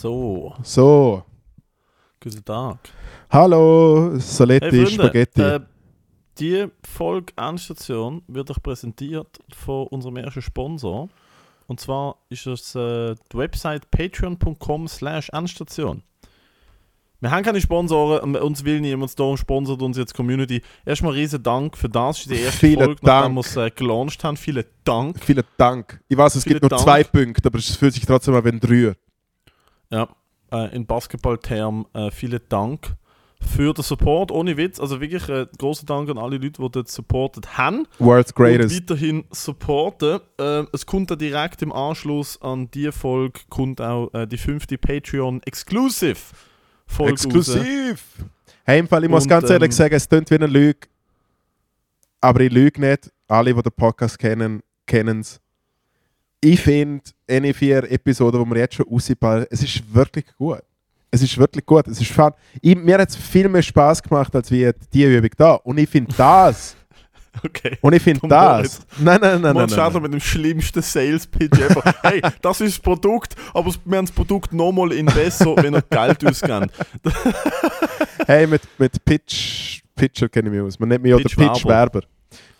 So, So, guten Tag. hallo, Soletti, Hey Spaghetti. äh, die Folge Endstation wird euch präsentiert von unserem ersten Sponsor. Und zwar ist es äh, die Website patreon.com slash Endstation. Wir haben keine Sponsoren, uns will niemand, darum sponsert uns jetzt die Community. Erstmal riesen Dank für das, ist die erste Vielen Folge, nachdem wir es äh, gelauncht haben. Vielen Dank. Vielen Dank. Ich weiß, es Vielen gibt nur Dank. zwei Punkte, aber es fühlt sich trotzdem an wie ein Dreier. Ja, äh, in Basketballtermen äh, vielen Dank für den Support. Ohne Witz, also wirklich äh, großen Dank an alle Leute, die das supportet haben World's und Greatest. weiterhin supporten. Äh, es kommt dann direkt im Anschluss an die Folge kommt auch äh, die fünfte Patreon Exclusive Folge raus. Exklusiv! Hey, im Fall, ich muss Und, ganz ehrlich ähm, sagen, es klingt wie eine Lüge. Aber ich lüge nicht. Alle, die den Podcast kennen, kennen es. Ich finde, eine vier Episoden, die wir jetzt schon rausballen, es ist wirklich gut. Es ist wirklich gut. Es ist fun. Ich, mir hat es viel mehr Spaß gemacht, als wie die Übung da. Und ich finde das. Okay. Und ich finde das. Nein, nein, nein, nein. Man startet mit dem schlimmsten Sales-Pitch ever. hey, das ist das Produkt, aber wir haben das Produkt nochmal in besser, wenn ihr Geld ausgebt. Hey, mit, mit Pitch, Pitcher kenne ich mich aus. Man nennt mich auch Pitch Pitch-Werber.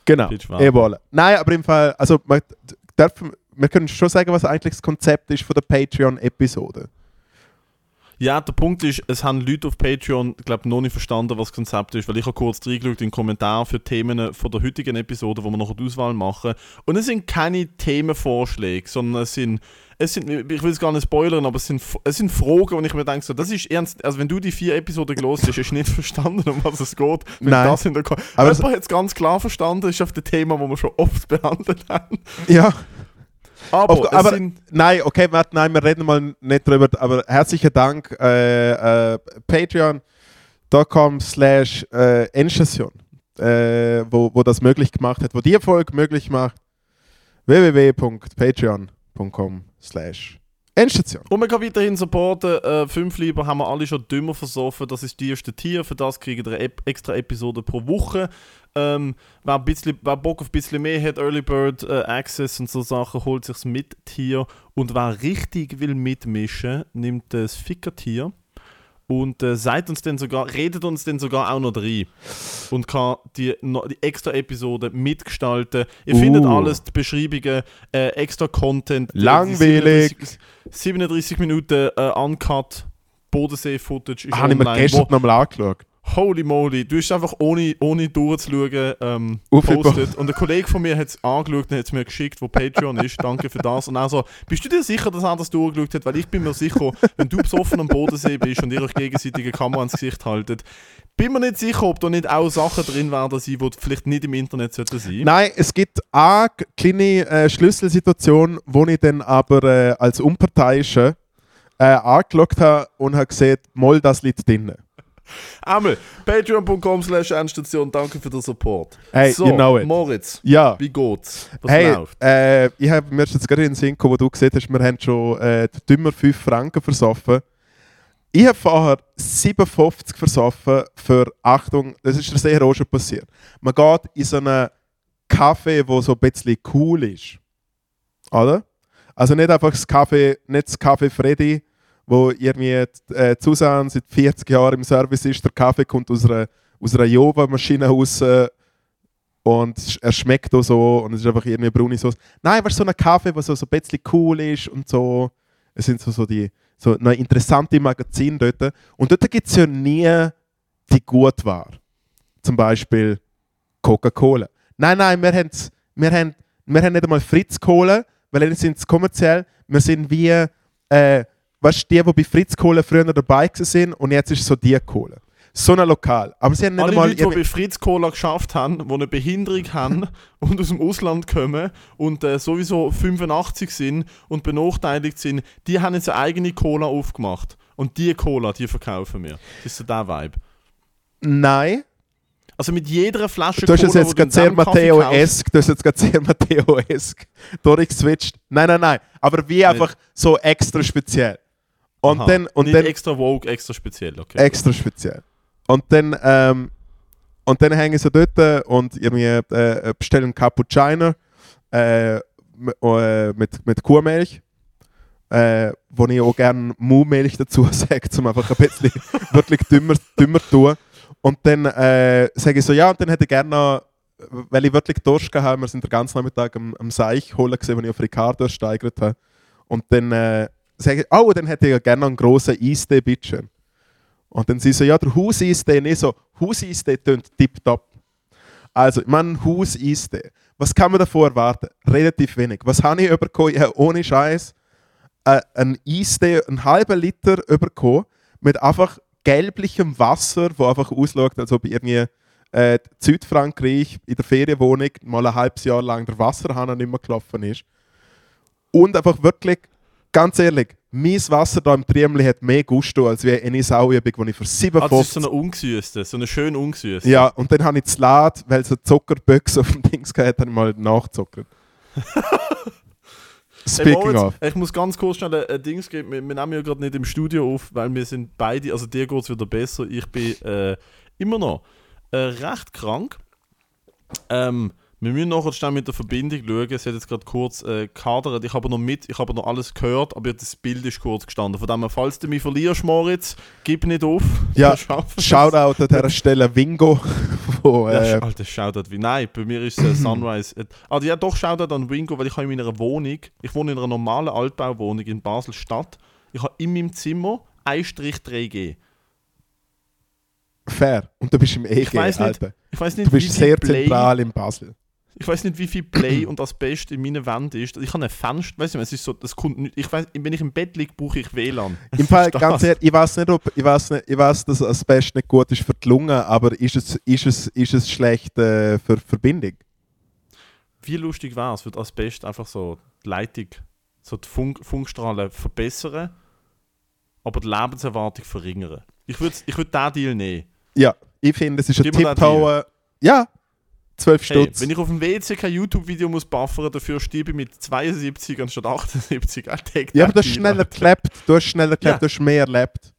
Genau. Jawohl. Nein, aber im Fall, also man, darf, wir können schon sagen, was eigentlich das Konzept ist von der Patreon-Episode. Ja, der Punkt ist, es haben Leute auf Patreon, glaube noch nicht verstanden, was das Konzept ist, weil ich habe kurz reingeschaut in den Kommentaren für Themen von der heutigen Episode, wo wir noch die Auswahl machen. Und es sind keine Themenvorschläge, sondern es sind, es sind ich will es gar nicht spoilern, aber es sind, es sind Fragen, und ich mir denke, so, das ist ernst, also wenn du die vier Episoden gelost hast, hast du nicht verstanden, um was es geht. Wenn Nein. das in der Ko Aber Jemand hat es ganz klar verstanden, ist auf dem Thema, das wir schon oft behandelt haben. Ja. Aber, Auf- aber nein, okay, warte, nein, wir reden mal nicht drüber, aber herzlichen Dank, äh, äh, patreon.com slash äh, Endstation, äh, wo, wo das möglich gemacht hat, wo die Folge möglich macht, www.patreon.com slash Endstation. Und man kann weiterhin supporten. Äh, fünf Lieber haben wir alle schon dümmer versoffen. Das ist die erste Tier. Für das kriegen wir eine Ep extra Episode pro Woche. Ähm, wer, bisschen, wer Bock auf ein bisschen mehr hat, Early Bird äh, Access und so Sachen, holt sich's mit Tier. Und wer richtig will mitmischen, nimmt das Ficker-Tier. Und äh, seid uns denn sogar, redet uns denn sogar auch noch rein. Und kann die, die extra Episode mitgestalten. Ihr Uh. findet alles, die Beschreibungen, äh, extra Content. die Langweilig. 37 37 Minuten äh, Uncut Bodensee-Footage ist Habe ich mir online. gestern nochmal angeschaut. Holy moly, du hast einfach ohne, ohne durchzuschauen ähm, gepostet. Und ein Kollege von mir hat es angeschaut und hat es mir geschickt, wo Patreon ist. Danke für das. Und also, bist du dir sicher, dass er das durchgeschaut hat? Weil ich bin mir sicher, wenn du besoffen am Bodensee bist und ihr euch gegenseitig eine Kamera ins Gesicht haltet, bin mir nicht sicher, ob da nicht auch Sachen drin werden, die vielleicht nicht im Internet sollten sein. Nein, es gibt eine kleine äh, Schlüsselsituation, wo ich dann aber äh, als Unparteiischer äh, angeschaut habe und habe gesehen, mal das liegt drin. Einmal, patreon.com slash Endstation, danke für den Support. Hey, so, you know it. Moritz, Ja. wie geht's? Was hey, läuft? äh, ich habe mir jetzt gerade in den Sinn gekommen, wo du gesehen hast, wir haben schon äh, die dümmer 5 Franken versoffen. Ich habe vorher 57 versoffen für, Achtung, das ist sehr auch schon passiert. Man geht in so einen Kaffee, wo so ein bisschen cool ist. Oder? Also nicht einfach das Kaffee, nicht das Kaffee Freddy, wo irgendwie äh, Susan seit 40 Jahren im Service ist. Der Kaffee kommt aus einer, aus einer Jova-Maschine raus und er schmeckt auch so und es ist einfach irgendwie braune Sauce. Nein, aber so ein Kaffee, der so, so ein bisschen cool ist und so. Es sind so, so die so interessante Magazine dort. Und dort gibt es ja nie die Gutware. Zum Beispiel Coca-Cola. Nein, nein, wir, haben's- wir, haben, wir haben nicht einmal Fritz Cola, weil dann sind es kommerziell. Wir sind wie, äh, weißt du, die, die bei Fritz Cola früher dabei sind und jetzt ist es so die Cola. So ein Lokal. Aber sie haben nicht Alle einmal. Leute, die bei Fritz Cola geschafft haben, die eine Behinderung haben und aus dem Ausland kommen und äh, sowieso 85 sind und benachteiligt sind, die haben jetzt eine eigene Cola aufgemacht. Und die Cola, die verkaufen wir. Das ist so der Vibe. Nein. Also mit jeder Flasche Du hast Cola, jetzt gerade sehr Matteo-esk, du hast jetzt gerade sehr Matteo-esk durchgeswitcht. Nein, nein, nein. Aber wie einfach so extra speziell. Und Aha. dann, und Nicht dann extra Vogue, extra speziell, okay. extra speziell. Und dann, ähm, und dann hängen sie dort und irgendwie äh, bestellen einen Cappuccino äh, äh, mit, mit Kuhmilch. äh, wo ich auch gerne Muhmilch dazu sage, um einfach ein bisschen wirklich dümmer, dümmer zu tun. Und dann äh, sage ich so, ja, und dann hätte ich gerne noch, weil ich wirklich Durst gehabt habe, wir sind den ganzen Nachmittag am, am Seich holen gesehen, wo ich auf Ricardo steigert habe. Und dann äh, sage ich, oh, dann hätte ich ja gerne einen grossen Eistee, bitte. Und dann sie so, ja, der Hauseistee, nicht so, Hauseistee tönt tipptopp. Also, ich meine, Hauseistee. Was kann man davor erwarten? Relativ wenig. Was habe ich bekommen? Ich habe ohne Scheiß äh, einen Eistee, einen halben Liter bekommen, mit einfach gelblichem Wasser, wo einfach ausschaut, als ob irgendwie äh, Südfrankreich in der Ferienwohnung mal ein halbes Jahr lang der Wasserhahn nicht mehr gelaufen ist. Und einfach wirklich, ganz ehrlich, mein Wasser da im Triemli hat mehr Gusto als wie eine Sauübung, die ich für Ah, das ist 57... so eine ungesüßte, so eine schön ungesüßte. ja, und dann habe ich das Lad, weil es eine Zuckerbüchse auf dem Dings gehabt habe ich mal nachgezuckert. Speaking of. Ich muss ganz kurz schnell ein, ein Dings geben. Wir, wir nehmen ja gerade nicht im Studio auf, weil wir sind beide, also dir geht es wieder besser. Ich bin äh, immer noch äh, recht krank. Ähm, wir müssen nachher schnell mit der Verbindung schauen. Es hat jetzt gerade kurz äh, kadert. Ich habe noch mit, ich habe noch alles gehört, aber das Bild ist kurz gestanden. Von dem her, falls du mich verlierst, Moritz, gib nicht auf. Ja. Shoutout an dieser Stelle Wingo, wo, Ja, äh, sch- Alter, Shoutout wie. Nein, bei mir ist es äh, Sunrise. Äh, Also ja, doch Shoutout an Wingo, weil ich habe in meiner Wohnung, ich wohne in einer normalen Altbauwohnung in Basel-Stadt. Ich habe in meinem Zimmer 1-3G. fair. Und du bist im EG, Ich weiß nicht, Alter. Ich weiß nicht, Du bist sehr zentral in Basel. Ich weiß nicht, wie viel Play und Asbest in meinen Wänden ist. Ich habe ein Fenster, weißt du, es ist so, das kommt nicht, ich weiß, wenn ich im Bett liege, brauche ich WLAN. Im Fall, Das- ganz ehrlich, ich weiß nicht, ob ich weiß nicht, ich weiß, dass Asbest nicht gut ist für die Lunge, aber ist es, ist es, ist es schlecht äh, für Verbindung? Wie lustig wäre es, würde Asbest einfach so die Leitung, so die Funk Funkstrahlen verbessern, aber die Lebenserwartung verringern. Ich würde ich würd diesen Deal nehmen. Ja, ich finde, es ist ein den Tipptower. Ja, 12 Hey, Stutz. wenn ich auf dem WC kein YouTube-Video muss buffern, dafür stiebe ich mit 72 anstatt 78. I'll take ja, aber du hast schneller gelebt. Du hast schneller gelebt, Ja. du hast mehr erlebt.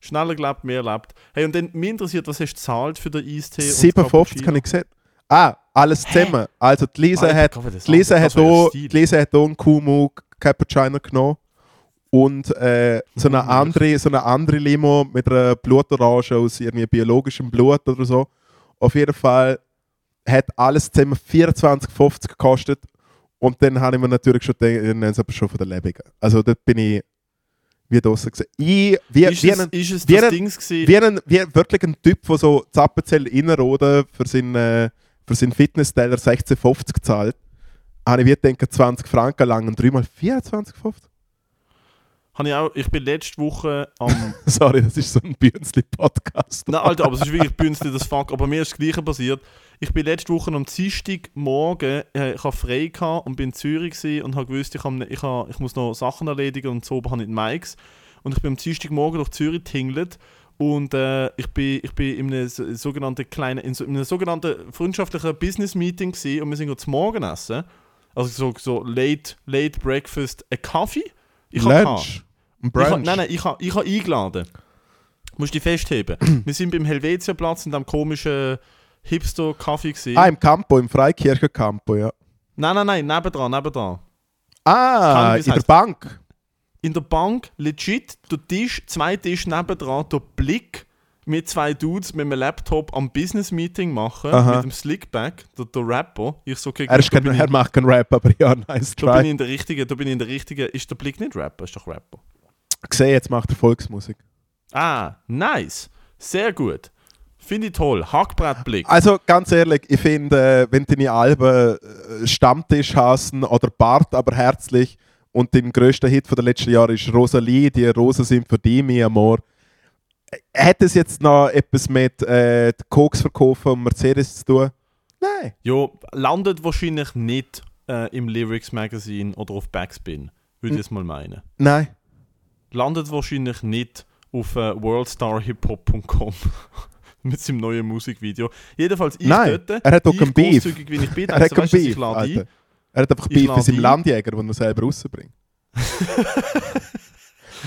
Schneller gelebt, mehr erlebt. Hey, und dann, mich interessiert, was hast du gezahlt für den Eistee? und 57 Cappuccino? habe ich gesehen. Ah, alles zusammen. Also die Lisa Alter, hat, Gott, die Lisa hat auch, die Lisa hat auch einen Kumu Cappuccino genommen. Und äh, so, eine andere, so eine andere Limo mit einer Blutorange aus irgendwie biologischem Blut oder so. Auf jeden Fall hat alles zusammen 24,50 gekostet. Und dann habe ich mir natürlich schon gedacht, dann ist aber schon von der Lebigen. Also dort bin ich wie draußen gesehen. Ich, wie, ist, wie es, einen, ist es wie das ein- Dings gewesen? wie, ein, wie wirklich ein Typ, der so Zappenzell reinroden für seinen, äh, für seinen Fitnessteller 16,50 zahlt, habe ich wie gedacht, 20 Franken lang und dreimal 24,50. Habe ich, auch, ich bin letzte Woche am. Sorry, das ist so ein Bürnsli-Podcast. Nein, Alter, aber es ist wirklich bünzli das Fuck. Aber mir ist das Gleiche passiert. Ich bin letzte Woche am Dienstagmorgen, äh, ich habe frei gehabt und bin in Zürich und habe gewusst, ich, hab, ich, hab, ich muss noch Sachen erledigen und so, aber habe nicht Mikes. Und ich bin am Dienstagmorgen durch Zürich tingelt und äh, ich bin, ich bin in einem so- sogenannten kleinen, in, so, in einem sogenannten freundschaftlichen Business-Meeting und wir sind zum Morgenessen. Also so, so late, late Breakfast, ein Kaffee. Ich hab gehabt. Lunch. Ein Ich ha, Brunch. nein, nein, ich habe ich ha eingeladen. Musst dich festheben. Wir sind beim Helvetia-Platz in dem komischen Hipster-Kaffee gesehen. Ah, im Campo, im Freikirchen Campo, ja. Nein, nein, nein, nebendran, nebendran. Ah, Kann, in es der. Bank. In der Bank, legit, der Tisch, zwei Tische nebendran, der Blick mit zwei Dudes mit einem Laptop am Business-Meeting machen, Aha. mit dem Slickback, der, der Rapper. Ich so, okay, Er, ist kein, er macht keinen Rap, aber ja, nice da bin ich try. in der richtigen, da bin ich in der richtigen, ist der Blick nicht Rapper, ist doch Rapper. Gesehen, jetzt macht er Volksmusik. Ah, nice. Sehr gut. Finde ich toll. Hackbrettblick. Also ganz ehrlich, ich finde, äh, wenn deine Alben äh, Stammtisch hassen oder Bart, aber herzlich und dein größter Hit von der letzten Jahre ist Rosalie, die Rosen sind für dich, mi amor. Hat es jetzt noch etwas mit äh, Koks verkaufen und Mercedes zu tun? Nein. Jo, landet wahrscheinlich nicht äh, im Lyrics Magazine oder auf Backspin, würde ich jetzt mal meinen. Nein. Landet wahrscheinlich nicht auf äh, worldstarhiphop.com mit seinem neuen Musikvideo. Jedenfalls ich Nein, dort, er hat doch ich keinen Beef. wie ich bin, Er hat also, du, ich Beef, lade ein. Er hat einfach Beef mit seinem ein. Landjäger, den er selber rausbringt.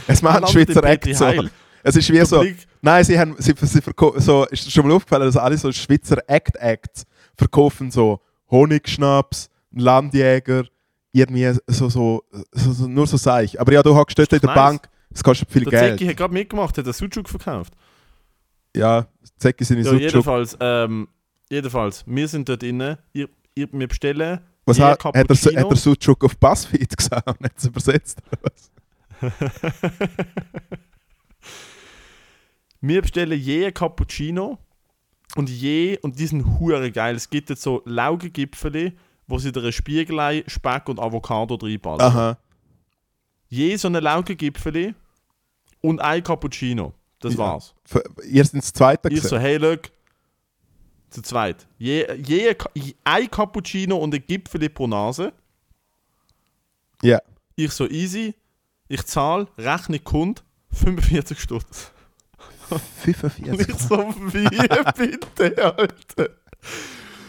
es macht Landet Schweizer Act so. Heil. Es ist wie so... Nein, sie haben, sie, sie so, ist schon mal aufgefallen, dass alle so Schweizer Act-Acts verkaufen so Honigschnaps, Landjäger, irgendwie so, so, so, so nur so sage ich. Aber ja, du hockst dort in der nice. Bank, es kostet viel Der Geld. Zeki hat gerade mitgemacht, hat einen Sucuk verkauft. Ja, Zecki sind in Ja, Sucuk. jedenfalls, ähm, jedenfalls, wir sind dort innen, ihr, ihr, wir bestellen Was hat, hat, er, hat er Sucuk auf Buzzfeed gesagt und hat es übersetzt? Wir bestellen je ein Cappuccino und je, und die sind hure geil. Es gibt jetzt so Laugengipfeli, wo sie dir Spiegelei, Speck und Avocado reinballern. Aha. Je so eine Laugengipfeli und ein Cappuccino. Das Ja. war's. F- Ihr seid das zweite Ich so, hey, look, zu zweit. Je, je, ein Cappuccino und ein Gipfeli pro Nase. Ja. Ich so, easy. Ich zahle, Rechnung kommt, 45 Stutz. Und 45. ich so, wie bitte, Alter?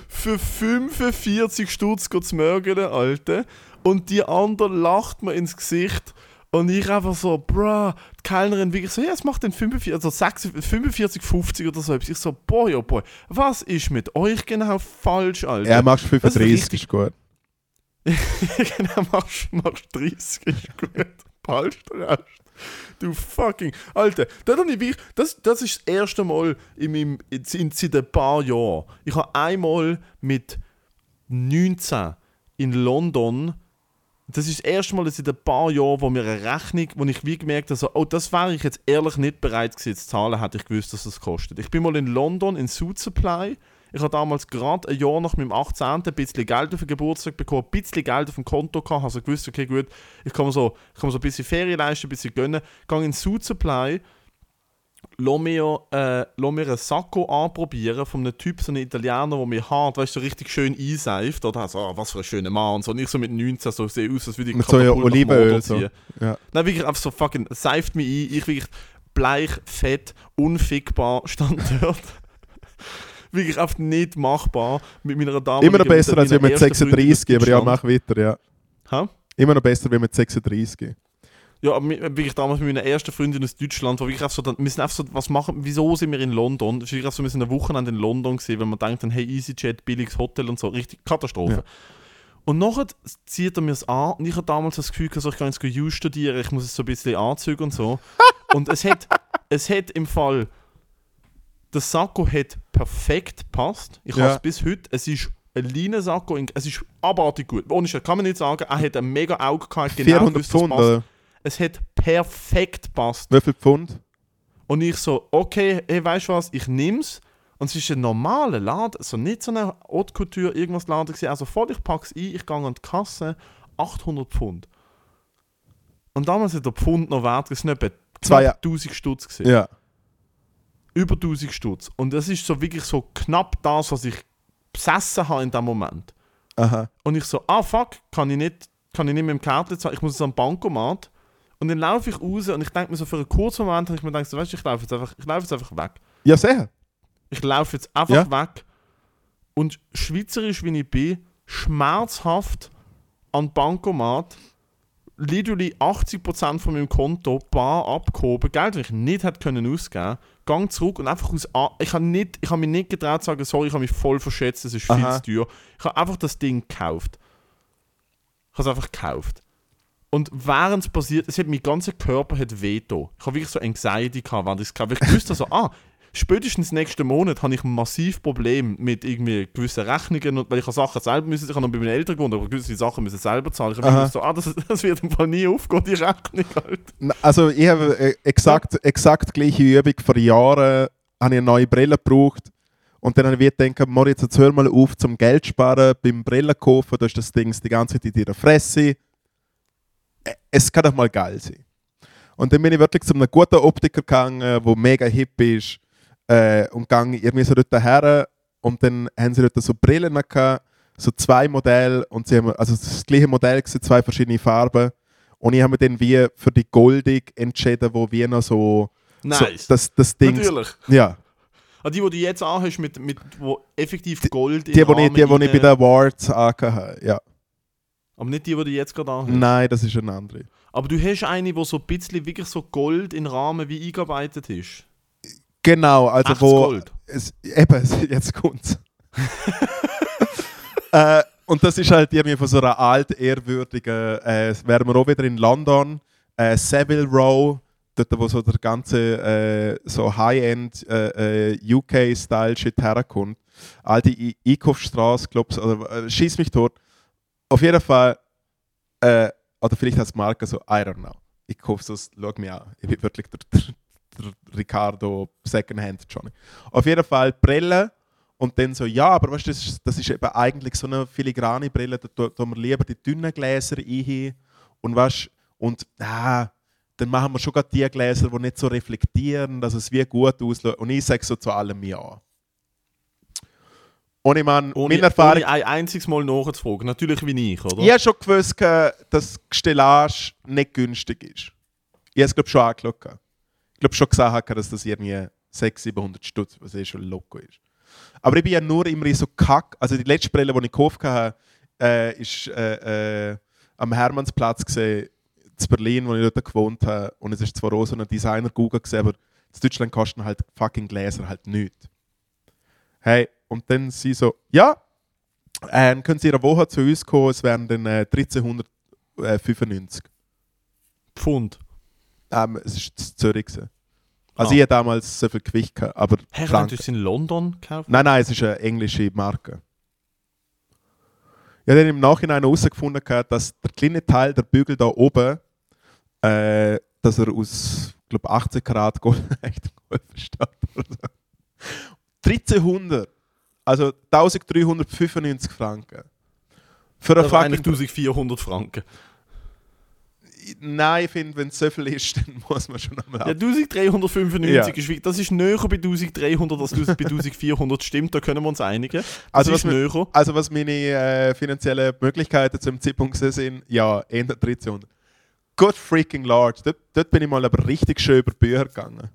Für 45 Stutz geht's mörgeln, Alter. Und die andere lacht mir ins Gesicht. Und ich einfach so, bruh, die Kellnerin wirklich so, ja, es macht den 45, also 46, 45, 50 oder so. Ich so, boy, oh boy, was ist mit euch genau falsch, Alter? Er machst Das 35, ist ist gut. genau, machst, machst 30, ist gut. Behaltst den Rest. Du fucking. Alter, das, ich das, das ist das erste Mal in meinem, in, in, seit ein paar Jahren. Ich habe einmal mit 19 in London. Das ist das erste Mal seit ein paar Jahren, wo mir eine Rechnung, wo ich wie gemerkt habe, so, oh, das wäre ich jetzt ehrlich nicht bereit gewesen zu zahlen, hätte ich gewusst, dass das kostet. Ich bin mal in London in Suit Supply. Ich habe damals gerade ein Jahr nach meinem 18. ein bisschen Geld auf den Geburtstag bekommen, ein bisschen Geld auf dem Konto gehabt, also gewusst, okay, gut, ich kann mir so, ich kann mir so ein bisschen Ferien leisten, ein bisschen gönnen. Gehe in Suit Supply, lass mir, äh, lass mir einen Sakko anprobieren von einem Typ, so einem Italiener, der mir hart, weißt du, so richtig schön einseift. Oder so, oh, was für ein schöner Mann. Und so. Und ich so mit 19 so sehe aus, als würde ich Mit so nach Olivenöl, so. Ja. Nein, wirklich einfach so fucking, seift mich ein. Ich wirklich bleich, fett, unfickbar stand dort. wirklich einfach nicht machbar mit meiner Dame. Immer noch besser als mit 36, aber ja, mach weiter, ja. Hä? Immer noch besser wie mit 36. Ja, aber mi- wirklich damals mit meiner ersten Freundin aus Deutschland, wo wirklich einfach so, dann, wir sind einfach so, was machen, wieso sind wir in London? Es ist einfach so, wir sind ein Wochenende in London gewesen, wenn man denkt, dann, hey, EasyJet, billiges Hotel und so, richtig Katastrophe. Ja. Und nachher zieht er mir es an und ich habe damals das Gefühl, so, ich kann jetzt Jus studieren, ich muss es so ein bisschen anzügen und so. und es hat, es hat im Fall, der Sakko hat perfekt gepasst. Ich Ja. habe es bis heute, es ist ein Leinensacko, in- es ist abartig gut. Ohne kann man nicht sagen, er hat ein mega Auge gehabt, genau 400 gewusst, Pfund, passt. Es hat perfekt gepasst. Wie viel Pfund? Und ich so, okay, hey, weißt du was, ich nimm's. Und es ist ein normaler Laden, so nicht so eine Haute Couture, irgendwas Laden gewesen. Also voll, ich pack's ein, ich gehe an die Kasse, 800 Pfund. Und damals hat der Pfund noch wert, es sind etwa Zwei- knapp 1000 Stutz gewesen. Ja. Über 1000 Stutz. Und das ist so wirklich so knapp das, was ich besessen habe in dem Moment. Aha. Und ich so, ah fuck, kann ich nicht, kann ich nicht mit dem Kärtchen zahlen, ich muss jetzt am Bankomat. Und dann laufe ich raus und ich denke mir so für einen kurzen Moment, habe ich mir gedacht, so, weißt du, ich laufe jetzt einfach, ich laufe jetzt einfach weg. Ja, sehr. Ich laufe jetzt einfach Ja. weg. Und schweizerisch wie ich bin, schmerzhaft an Bankomat, literally 80% von meinem Konto bar abgehoben, Geld, das ich nicht hätte können ausgeben gang zurück und einfach aus A ich habe nicht ich habe mich nicht getraut zu sagen sorry ich habe mich voll verschätzt das ist viel Aha. zu teuer ich habe einfach das Ding gekauft ich habe es einfach gekauft und während es passiert es hat mein ganzer Körper hat veto ich habe wirklich so Anxiety gehabt während ich es habe. ich wusste so ah spätestens nächsten Monat habe ich ein massiv Problem mit irgendwie gewissen Rechnungen und weil ich Sachen selber müssen ich habe noch bei meinen Eltern gewohnt aber gewisse Sachen müssen selber zahlen ich habe so ah das, das wird im Fall nie aufgehen die Rechnung halt Also ich habe äh, exakt, exakt gleiche Übung vor Jahren, habe ich eine neue Brille gebraucht und dann habe ich gedacht, Moritz, jetzt hör mal auf zum Geld sparen beim Brillen kaufen, da ist das Ding die ganze Zeit in deiner Fresse. Es kann doch mal geil sein. Und dann bin ich wirklich zu einem guten Optiker gegangen, der mega hip ist äh, und gang irgendwie so dort her und dann haben sie dort so Brillen gehabt, so zwei Modelle und sie haben, also das gleiche Modell gewesen, zwei verschiedene Farben. Und ich habe mich dann wie für die Goldig entschieden, wo wir noch so, nice. so das, das Ding, natürlich. Ja, Ah, die, die du jetzt anhast, mit, mit, wo effektiv Gold die, die, in die, die, die ich bei den Awards angehabt habe, ja. Aber nicht die, die du jetzt gerade anhast. Nein, das ist eine andere. Aber du hast eine, die so ein bisschen wirklich so Gold in Rahmen wie eingearbeitet ist. Genau, also Echtes wo, Gold. es, eben, jetzt kommt's. äh, Und das ist halt irgendwie von so einer alt ehrwürdigen, äh, wären wir auch wieder in London, äh, Savile Row, dort wo so der ganze äh, so High-End äh, äh, UK-Style-Shit herkommt. Alte I Einkaufsstraße, glaubst oder äh, schieß mich tot. Auf jeden Fall, äh, oder vielleicht als Marke so, I don't know. Ich kaufe das, schau mich an. Ich bin wirklich der, der, der Ricardo Secondhand Johnny. Auf jeden Fall Brille und dann so, ja, aber weißt du, das, ist- das ist eben eigentlich so eine filigrane Brille, da tun wir lieber die dünnen Gläser ein und weißt, und ah, dann machen wir schon gerade die Gläser, die nicht so reflektieren, dass es wie gut aussieht. Und ich sage so zu allem ja. Ich meine, Ohne, meine Erfahrung, ohne ein einziges Mal nachzufragen. Natürlich wie ich, oder? ich habe schon gewusst, gehabt, dass Stellage nicht günstig ist. Ich habe es, glaube schon angeschaut. Ich glaube schon gesagt, dass das irgendwie 600, 700 Stutz, was eh schon loco ist. Aber ich bin ja nur immer in so kack. Also die letzte Brille, die ich gekauft habe, äh, ist äh, äh, am Hermannsplatz gesehen, in Berlin, wo ich dort gewohnt habe. Und es ist zwar auch so ein Designer Google gesehen, aber in Deutschland kosten halt fucking Gläser halt nichts. Hey, und dann sie so, ja, ähm, können Sie in einer Woche zu uns kommen, es wären dann äh, 1395. Pfund. Ähm, es war in Zürich. Gewesen. Also Ah. ich hatte damals so viel Gewicht, gehabt, aber Franken. könntest du es in London kaufen? Nein, nein, es ist eine englische Marke. Ich habe dann im Nachhinein herausgefunden, gehabt, dass der kleine Teil, der Bügel da oben, äh, dass er aus glaub, 18 Karat Gold echt Gold besteht. Oder so. 1300, also 1395 Franken. Für eine Also eigentlich fucking 1400 Franken. Nein, ich finde, wenn es so viel ist, dann muss man schon einmal Ja, ab. 1395 Ja. ist das ist näher bei 1300 als bei 1400 stimmt, da können wir uns einigen. Das Also was, näher. also was meine äh, finanziellen Möglichkeiten zum Zeitpunkt sind, ja, Ende 1300. Good freaking Lord, dort, dort bin ich mal aber richtig schön über die Bücher gegangen.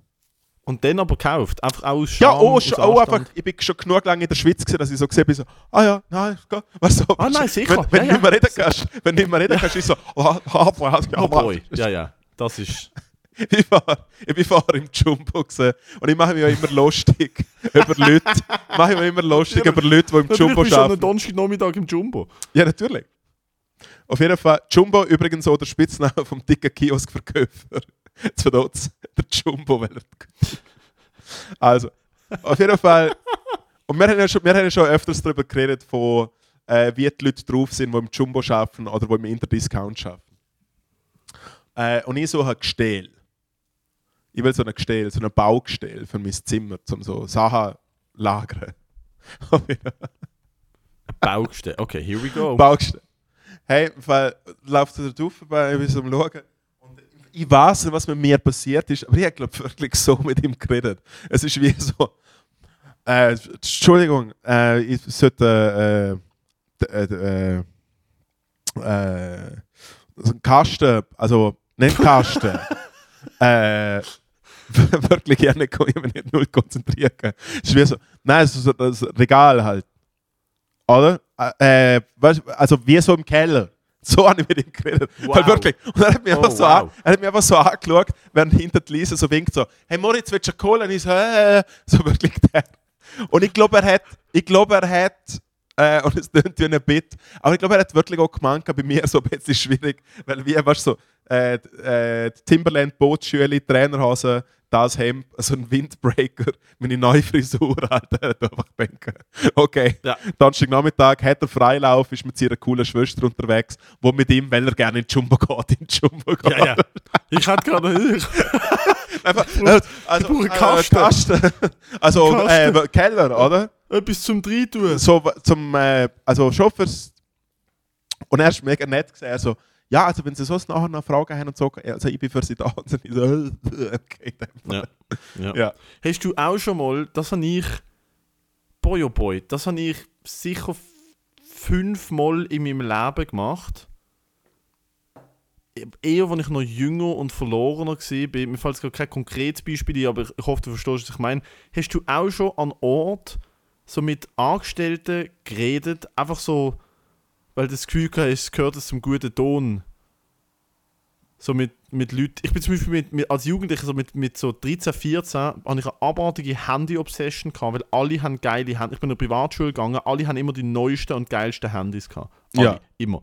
Und dann aber gekauft, einfach aus Scham, Ja, oh, aus oh Anstand. einfach, ich bin schon genug lange in der Schweiz gewesen, dass ich so gesehen bin, so, ah ja, nein, was so. Ah, nein, sicher. Wenn, wenn Ja, du nicht mehr reden kannst, wenn du nicht mehr reden kannst, ist so, ah, ah, ah, ja, Oh ja, ja, das ist... Ich war, ich vorher im Jumbo gewesen, und ich mache mich ja immer lustig über Leute, mache ich mich immer lustig über Leute, die im Natürlich Jumbo bist du einem arbeiten. Donnerstagnachmittag im Jumbo. Ja, natürlich. Auf jeden Fall, Jumbo übrigens auch der Spitzname vom dicken Kioskverkäufer. Zu Dotz, der Jumbo. Also, auf jeden Fall. Und wir haben ja schon, wir haben ja schon öfters darüber geredet, von, äh, wie die Leute drauf sind, die im Jumbo arbeiten oder die im Interdiscount arbeiten. Äh, und ich suche ein Gestell. Ich will so ein Gestell, so ein Baugestell für mein Zimmer, um so Sachen zu lagern. Baugestell. Okay, here we go. Baugestell. Hey, weil läuft er drauf ich bin so am Schauen. Ich weiß nicht, was mit mir passiert ist, aber ich habe wirklich so mit ihm geredet. Es ist wie so. Äh, Entschuldigung, äh, ich sollte. Äh, äh, äh, äh, Kasten, also nicht Kasten. wirklich gerne, ich kann mich nicht null konzentrieren. Es ist wie so, nein, es ist das Regal halt. Oder? Also wie so im Keller. So habe ich mit ihm geredet. Wow. Weil wirklich. Und er hat mich, Oh, einfach, so wow. an, er hat mich einfach so angeschaut, während hinter die Lisa so winkt, so, hey Moritz, willst du Cola? Und ich so, äh, so wirklich der. Und ich glaube, er hat, ich glaube, er hat, äh, und es klingt wie ein Bit, aber ich glaube, er hat wirklich auch gemeint, bei mir so ein bisschen schwierig, weil wie, weißt du, so, äh, äh, Timberland Bootsschüle, Trainerhose, das Hemd, so ein Windbreaker, meine neue Frisur, hat einfach denken, okay, Ja. Donnerstagnachmittag hat er Freilauf, ist mit seiner coolen Schwester unterwegs, wo mit ihm, weil er gerne in Jumbo geht, in Jumbo geht. Ja, ja. Ich hätte gerade... Einfach, äh, also, brauche einen äh, Kasten. Kasten. Also Kasten. Äh, Keller, oder? Etwas zum Dreitun. So zum, äh, also Chauffeurs. Und er ist mega nett gesehen, er so, ja, also wenn Sie sonst nachher noch Fragen haben und so, also ich bin für Sie da. Und so, ich so, äh, okay, dann. Ja. Ja. Ja. Hast du auch schon mal, das habe ich, boy oh boy, das habe ich sicher fünfmal in meinem Leben gemacht. Eher, als ich noch jünger und verlorener war. Mir fällt jetzt kein konkretes Beispiel ein, aber ich hoffe, du verstehst, was ich meine. Hast du auch schon an Ort so mit Angestellten geredet, einfach so, weil das Gefühl hast, es gehört zum guten Ton, So mit, mit Leuten. Ich bin zum Beispiel mit, mit, als Jugendlicher so mit, mit so 13, 14 habe ich eine abartige Handy-Obsession gehabt, weil alle haben geile Handys. Ich bin in eine Privatschule gegangen, alle haben immer die neuesten und geilsten Handys gehabt. Alle, Ja. immer.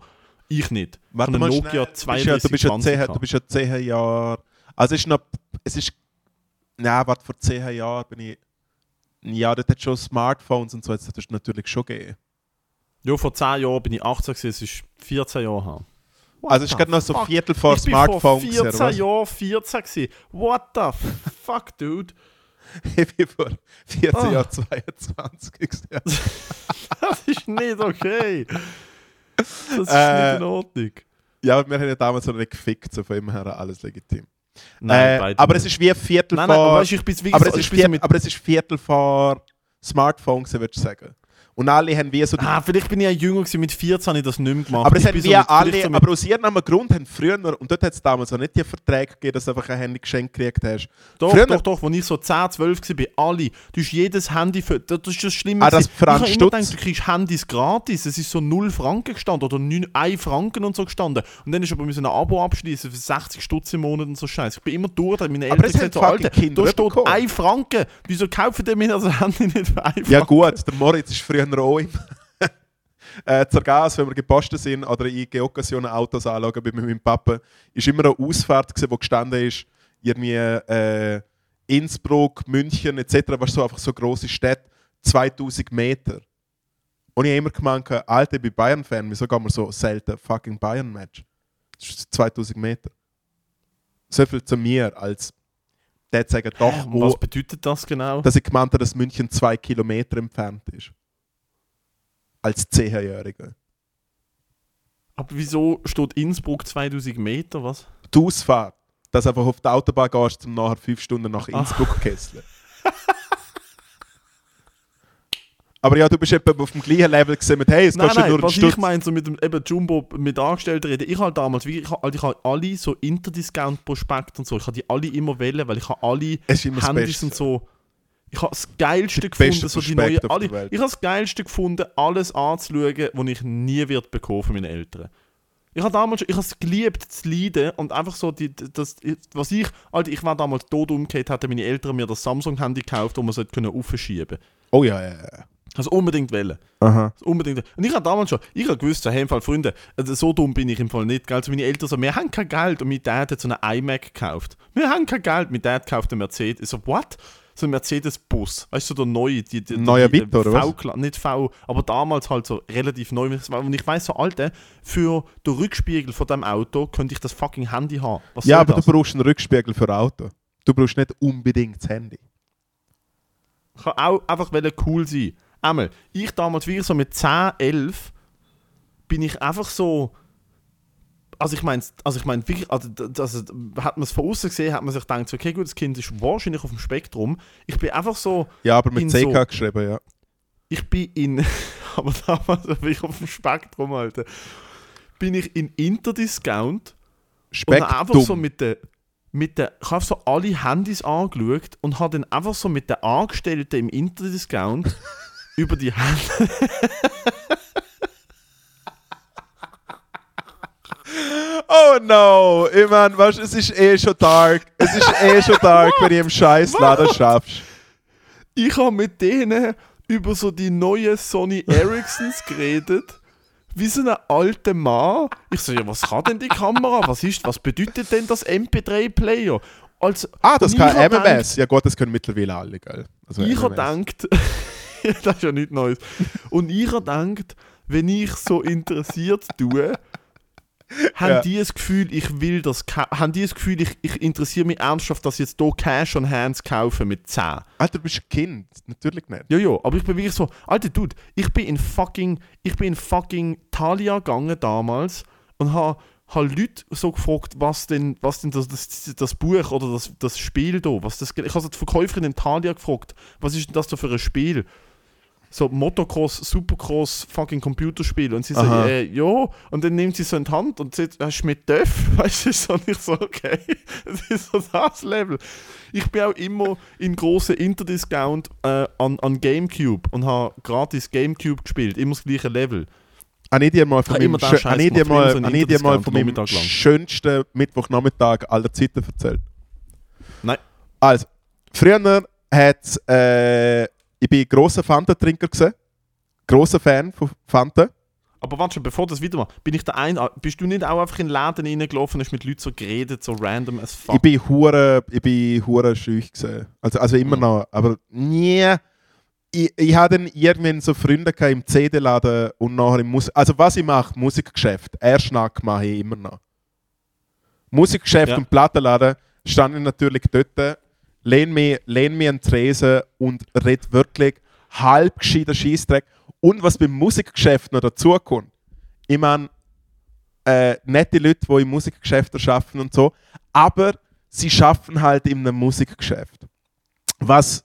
Ich nicht. Warte mal einen schnell, Nokia du bist ja, du bist ja 3220 zehn, gehabt. du bist ja zehn Jahre. Also es ist noch. Es ist. Nein, warte, vor zehn Jahren bin ich. Ja, dort hat schon Smartphones und so, jetzt das natürlich schon gegeben. Ja, vor 10 Jahren bin ich 18, gewesen, es ist 14 Jahre her. What Also the gerade noch so fuck? Viertel vor ich bin vor Smartphone. 14 gewesen, oder was? Jahren 14 gewesen. What the fuck, dude? Ich bin vor 14 Ah. Jahren 22 gewesen. Das ist nicht okay. Das ist Äh, nicht in Ordnung. Ja, aber wir haben ja damals noch nicht gefickt, so von ihm her alles legitim. Nein, äh, aber nicht. es ist wie ein Viertel Nein, nein, vor. aber weißt, ich bin aber, so, es ich ist bin so Viert, mit, aber es ist Viertel vor Smartphone, würdest du sagen. Und alle haben wie so Ah, vielleicht bin ich ja jünger gewesen, mit 14 habe ich das nicht mehr gemacht. Aber es haben so wir vielleicht alle, so aber aus irgendeinem Grund haben früher, und dort hat es damals auch nicht die Verträge gegeben, dass du einfach ein Handy geschenkt gekriegt hast. Doch, früher- doch, doch, als ich so 10, 12 war, alle. Du hast jedes Handy für. Das ist das Schlimme. Ah, das ich habe immer gedacht, du kriegst Handys gratis. Es ist so 0 Franken gestanden oder 9, 1 Franken und so gestanden. Und dann ist aber ein Abo abschließen für 60 Stutz im Monat und so Scheiße. Ich bin immer durch, meine Eltern gesagt, so, Alter, Kinder da steht bekommen. 1 Franken. Wieso kaufen die mir das Handy nicht für 1 Franken? Ja gut, der Moritz ist früher auch im äh, zur Gas, wenn wir gepostet sind oder in Geoccasionen Autos anschauen bei meinem Papa, ist immer eine Ausfahrt gewesen, wo gestanden ist, irgendwie äh, Innsbruck, München etc., was so einfach so große Städte, 2000 Meter. Und ich habe immer gemeint, Alter, ich bin Bayern-Fan, wieso gehen wir so selten fucking Bayern-Match? Das ist 2000 Meter. So viel zu mir, als der sagen, doch, wo, Was bedeutet das genau? dass ich gemeint habe, dass München zwei Kilometer entfernt ist. Als 10-Jähriger. Aber wieso steht Innsbruck 2000 Meter? Was? Die Ausfahrt, dass du einfach auf die Autobahn gehst, um nachher fünf Stunden nach Ah. Innsbruck kesseln. Aber ja, du bist etwa auf dem gleichen Level gesehen mit, hey, es Nein, kostet nein, nur einen was Stutz. ich meine, so mit dem eben Jumbo mit Angestellten reden, ich habe damals, wirklich, ich habe ich habe alle so Interdiscount-Prospekt und so, ich habe die alle immer wählen, weil ich habe alle Handys und so, ich habe das Geilste gefunden, so die neue, alle, ich habe das Geilste gefunden, alles anzuschauen, was ich nie wird bekommen von meinen Eltern. Ich habe damals ich habe es geliebt zu leiden und einfach so, die, das, was ich, Alter, ich war damals tot umgekehrt, hätten meine Eltern mir das Samsung-Handy gekauft, wo man es können aufschieben Oh ja, ja, ja. Also unbedingt wählen. Aha. Unbedingt. Und ich habe damals schon, ich habe gewusst, so, hey, im Fall, Freunde, also so dumm bin ich im Fall nicht. Gell? Also meine Eltern so, wir haben kein Geld und mein Dad hat so einen iMac gekauft. Wir haben kein Geld, mein Dad kauft einen Mercedes. Ich so, what? So ein Mercedes-Bus. Weißt du, so der neue. Die, die, Neuer die, Vito, oder was? V-Kla- Nicht V, aber damals halt so relativ neu. Und ich weiß so, Alter, für den Rückspiegel von dem Auto könnte ich das fucking Handy haben. Was Ja, aber das? du brauchst einen Rückspiegel für ein Auto. Du brauchst nicht unbedingt das Handy. Ich kann auch einfach cool sein. Einmal, ich damals wirklich so mit 10, 11 bin ich einfach so. Also ich meine, also ich meine wirklich, also, also hat man es von außen gesehen, hat man sich gedacht, okay gut, das Kind ist wahrscheinlich auf dem Spektrum. Ich bin einfach so, Ja, aber mit CK so- geschrieben, ja. ich bin in, aber damals bin ich auf dem Spektrum, Alter, bin ich in Interdiscount und habe einfach so Spektrum. mit der, mit der, ich habe so alle Handys angeschaut und habe dann einfach so mit den Angestellten im Interdiscount über die Handys Oh no! Ich meine, weißt, es ist eh schon dark. Es ist eh schon dark, wenn du im scheiß Laden schaffst. ich habe mit denen über so die neuen Sony Ericssons geredet. Wie so ein alter Mann. Ich so, ja, was kann denn die Kamera? Was ist, was bedeutet denn das MP3-Player? Also, Ah, das kann ich MMS. Ja gut, das können mittlerweile alle, gell? Also Ich habe gedacht, das ist ja nichts Neues. Und ich habe gedacht, wenn ich so interessiert tue, haben Ja. die das Gefühl, ich will das, haben die das Gefühl, ich, ich interessiere mich ernsthaft, dass jetzt hier Cash on Hands kaufe mit 10. Alter, du bist ein Kind. Natürlich nicht. Ja, ja, aber ich bin wirklich so, alter Dude, ich bin in fucking, ich bin in fucking Thalia gegangen damals und habe hab Leute so gefragt, was denn, was denn das, das, das Buch oder das, das Spiel da, was das, ich habe die Verkäuferin in Thalia gefragt, was ist denn das da für ein Spiel? So Motocross, Supercross, fucking Computerspiel. Und sie so, Aha. äh, ja. Und dann nimmt sie so in die Hand und sagt, hast du mit Döff? Weißt du, so, und ich so, okay. Das ist so das Level. Ich bin auch immer in grossen Interdiscount äh, an, an Gamecube und habe gratis Gamecube gespielt. Immer das gleiche Level. Habe ich dir mal von Ah, meinem, immer den schö- Scheiß habe ich dir gemacht, mal, so ich dir mal von meinem schönsten Mittwochnachmittag aller Zeiten erzählt? Nein. Also, früher hat äh, ich bin grosser Fanta-Trinker gesehen. Grosser Fan von Fanta. Aber warte schon, bevor das wieder mal, bin ich der ein, bist du nicht auch einfach in den Laden reingelaufen und hast mit Leuten so geredet, so random as fuck? Ich bin hure, ich bin hure schüch gesehen. Also, also immer Mhm. noch, aber nie. Ich, ich hatte dann irgendwann so Freunde im CD-Laden und nachher im Musik. Also was ich mache, Musikgeschäft. Erstschnack mache ich immer noch. Musikgeschäft Ja. und Plattenladen stand ich natürlich dort, lehne mich, lehn mich an Tresen und red wirklich halb gescheiter Scheissdreck. Und was beim Musikgeschäft noch dazu kommt, ich meine, äh, nette Leute, die im Musikgeschäft arbeiten und so, aber sie schaffen halt in einem Musikgeschäft. Was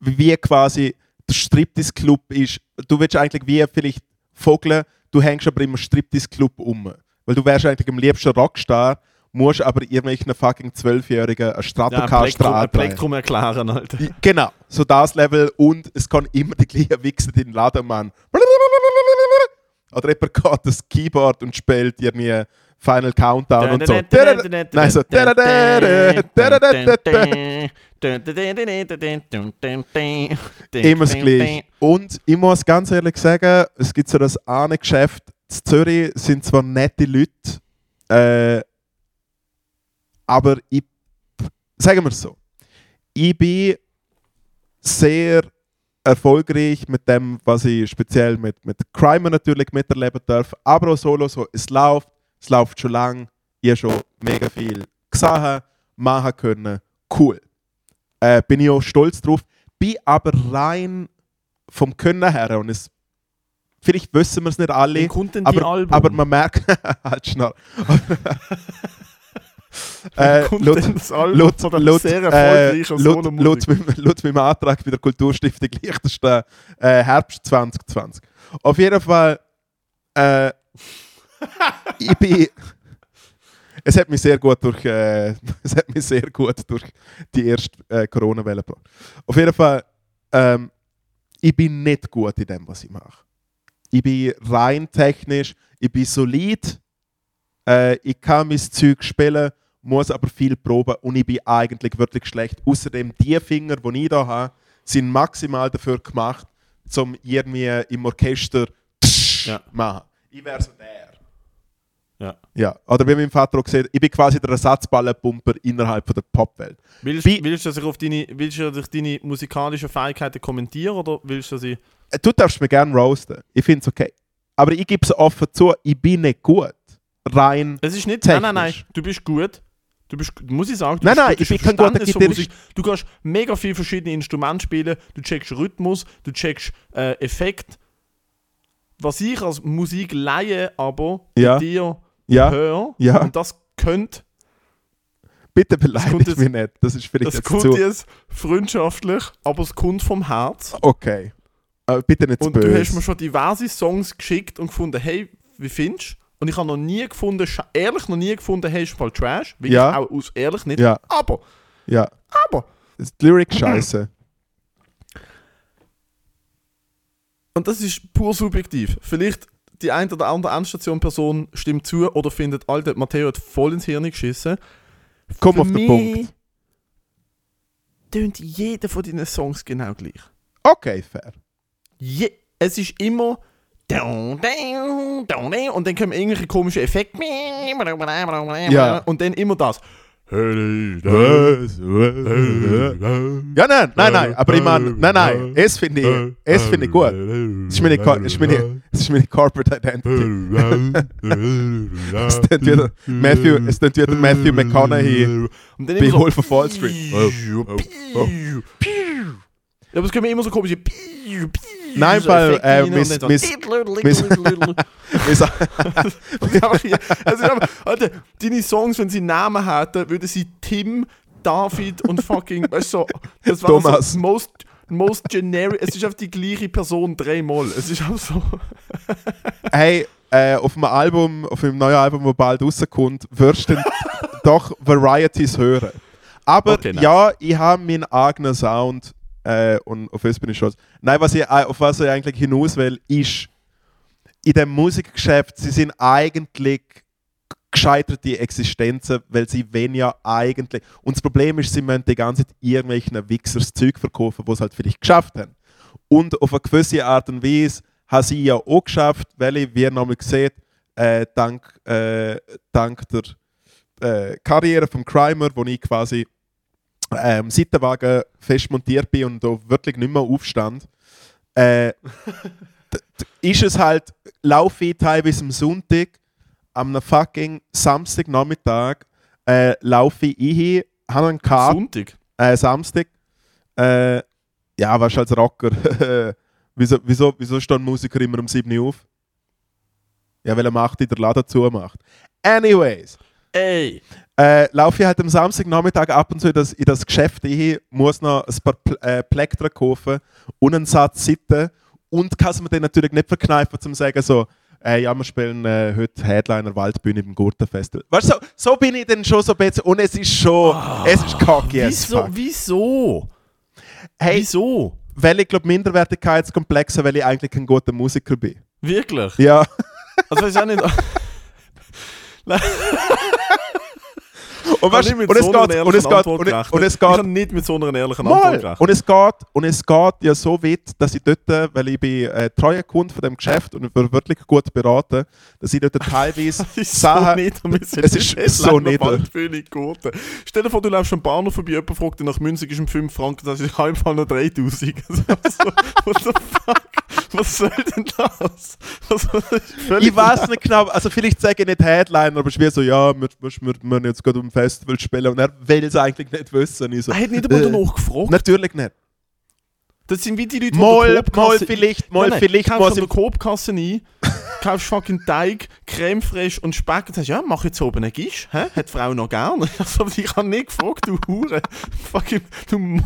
wie quasi der Striptease-Club ist. Du willst eigentlich wie vielleicht Vogel, du hängst aber im Striptease-Club um. Weil du wärst eigentlich am liebsten Rockstar, musst aber irgendwelchen fucking Zwölfjährigen eine ja, ein Stratocaster Plektrum, ein. Plektrum erklären, Alter. Genau, so das Level und es kann immer die gleichen Wichser in den Laden machen. Oder jemand geht das Keyboard und spielt irgendwie Final Countdown und so. Nein, so. Immer das Gleiche. Und ich muss ganz ehrlich sagen, es gibt so das eine Geschäft. In Zürich sind zwar nette Leute, äh, aber ich, sagen wir es so, ich bin sehr erfolgreich mit dem, was ich speziell mit, mit Crime natürlich miterleben darf, aber auch solo so, es läuft, es läuft schon lang, ich habe schon mega viel gesehen, machen können, cool. Äh, bin ich auch stolz drauf, bin aber rein vom Können her und es, vielleicht wissen wir es nicht alle, aber, aber man merkt, halt schnell. Äh, äh, meinem, laut meinem Antrag bei der Kulturstiftung Liechtenstein äh, Herbst 2020. Auf jeden Fall, äh, ich bin. Es hat mich sehr gut durch, äh, es hat mich sehr gut durch die erste äh, Corona-Welle gebracht. Auf jeden Fall, ähm, ich bin nicht gut in dem, was ich mache. Ich bin rein technisch, ich bin solid, äh, ich kann mein Zeug spielen, muss aber viel proben und ich bin eigentlich wirklich schlecht. Außerdem die Finger, die ich da habe, sind maximal dafür gemacht, um irgendwie im Orchester Ja. machen. Ich wäre so der. Ja. Ja, oder wie mein Vater auch gesagt ich bin quasi der Ersatzballenpumper innerhalb von der Popwelt. Willst, Bi- willst du, dass ich auf deine, willst du, dass ich deine musikalischen Fähigkeiten kommentiere oder willst du, dass ich... Äh, Du darfst mich gerne roasten. Ich finde es okay. Aber ich gebe es offen zu, ich bin nicht gut. Rein. Es ist nicht... Nein, nein, nein. Technisch. Du bist gut. Du bist, muss ich sagen, du Nein, bist nein. Du ich bin kein guter Gitarrist. Musik. Du kannst mega viele verschiedene Instrumente spielen, du checkst Rhythmus, du checkst äh, Effekt. Was ich als Musikleihe aber Ja. dir Ja, höre, ja. und das könnte, bitte beleidigt mich nicht. Das ist vielleicht das kommt zu. jetzt freundschaftlich, aber es kommt vom Herz. Okay. Aber bitte nicht zu Und du hast mir schon diverse Songs geschickt und gefunden, hey, wie findest du? Und ich habe noch nie gefunden, ehrlich noch nie gefunden, hey, ist voll Trash. Weil Ja. ich auch aus ehrlich nicht. Ja. Aber, ja. aber. Das ist Lyric scheiße. Und das ist pur subjektiv. Vielleicht die eine oder andere Endstation-Person stimmt zu oder findet, Alter, Matteo hat voll ins Hirn geschissen. Komm Für auf den Punkt. tönt jeder von deinen Songs genau gleich. Okay, fair. Je, es ist immer und dann kommen irgendwelche komischen Effekte Ja. und dann immer das. Ja, nein, nein, nein. Aber ich meine, nein, nein. Es finde ich, es finde ich gut. Es ist meine, es ist meine, es ist meine Corporate Identity. Es klingt wieder Matthew, es klingt wieder Matthew McConaughey Und dann bei. Wolf of Wall Street. Ja, aber es kommen immer so komische. Nein, so weil, äh, Miss- Miss- ist einfach- also, Alter, deine Songs, wenn sie Namen hätten, würden sie Tim, David und fucking, weißt du, so, das war Thomas. so most, most generic. Es ist einfach die gleiche Person dreimal. Es ist einfach so. hey, äh, auf dem Album, auf dem neuen Album, das bald rauskommt, wirst du doch Varieties hören. Aber Okay, nice. ja, ich habe meinen eigenen Sound äh, und auf das bin ich stolz. Nein, was ich, äh, auf was ich eigentlich hinaus will, ist, in dem Musikgeschäft, sie sind eigentlich gescheiterte Existenzen, weil sie wenn ja eigentlich. Und das Problem ist, sie müssen die ganze Zeit irgendwelchen Wichsers Zeug verkaufen, die es halt vielleicht geschafft haben. Und auf eine gewisse Art und Weise haben sie ja auch geschafft, weil ich, wie ihr nochmal seht, äh, dank, äh, dank der äh, Karriere vom Crimer, wo ich quasi ähm, Seitenwagen fest montiert bin und da wirklich nicht mehr aufstand, äh, ist es halt, laufe ich teilweise am Sonntag, am fucking Samstagnachmittag, äh, laufe ich hin, habe einen Kart, Sonntag. äh, Samstag, äh, ja, was als Rocker, wieso, wieso, wieso stehen Musiker immer um 7 Uhr auf? Ja, weil er macht, der Laden zumacht. Anyways, Ey! Äh, laufe ich halt am Samstagnachmittag ab und zu in das, in das Geschäft hin, muss noch ein paar Pl äh, Plektren kaufen und einen Satz Sitten und kann es mir dann natürlich nicht verkneifen, zum sagen so, äh, ja, wir spielen äh, heute Headliner Waldbühne im Gurtenfestival. Weißt du, so, so bin ich dann schon so ein bisschen und es ist schon, es ist as Wieso? Wieso? Hey, Wieso? weil ich glaube Minderwertigkeitskomplexe, weil ich eigentlich kein guter Musiker bin. Wirklich? Ja. Also ich auch nicht. Und, weißt, Ich nicht und, es so geht, und es geht, Antwort und, und es Ich geht, habe nicht mit so einer ehrlichen Antwort Mal. gerechnet. Und es geht, und es geht ja so weit, dass ich dort, weil ich bin äh, treuer Kunde von dem Geschäft und ich wirklich gut beraten, dass ich dort teilweise so Sachen... Wir sind Es ist nicht so Gurten. Stell dir vor, du läufst am Bahnhof vorbei, jemand fragt dich nach Münzig ist um 5 Franken, das ist im Fall noch 3000. Also, what the fuck? Was soll denn das? Völlig Ich weiß nicht genau, also vielleicht sage ich nicht Headliner, aber es ist wie so, ja, wir müssen jetzt gerade um Festival spielen und er will es eigentlich nicht wissen. Ich so, Er hat nicht einmal äh, danach gefragt. Natürlich nicht. Das sind wie die Leute, die Mal, mal vielleicht, mal Nein, nein, vielleicht kaufst an der. Coop-Kasse ein, kaufst fucking Teig, Creme fraiche und Speck und sagst, ja, mach jetzt oben einen Gisch, hä? Hat die Frau noch gern? Also, ich habe nicht gefragt, du Hure. Fucking, du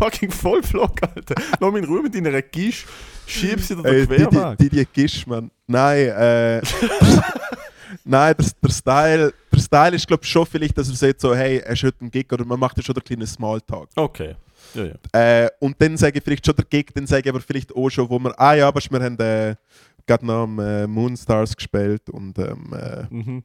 fucking Vollflock, Alter. Lass mich in Ruhe mit deiner Gisch, schieb sie dir Ey, den die, quer die, weg. die, die Gisch, Mann. Nein, äh... Nein, der, der, Style, der Style ist, glaube ich, schon vielleicht, dass er sagt so, hey, er ist heute ein Gig oder man macht ja schon den kleinen Smalltalk. Okay. Ja, ja. Äh, und dann sage ich vielleicht schon der Gig, dann sage ich aber vielleicht auch schon, wo wir, ah ja, aber wir haben äh, gerade noch am äh, Moonstars gespielt und ähm, äh, Mhm.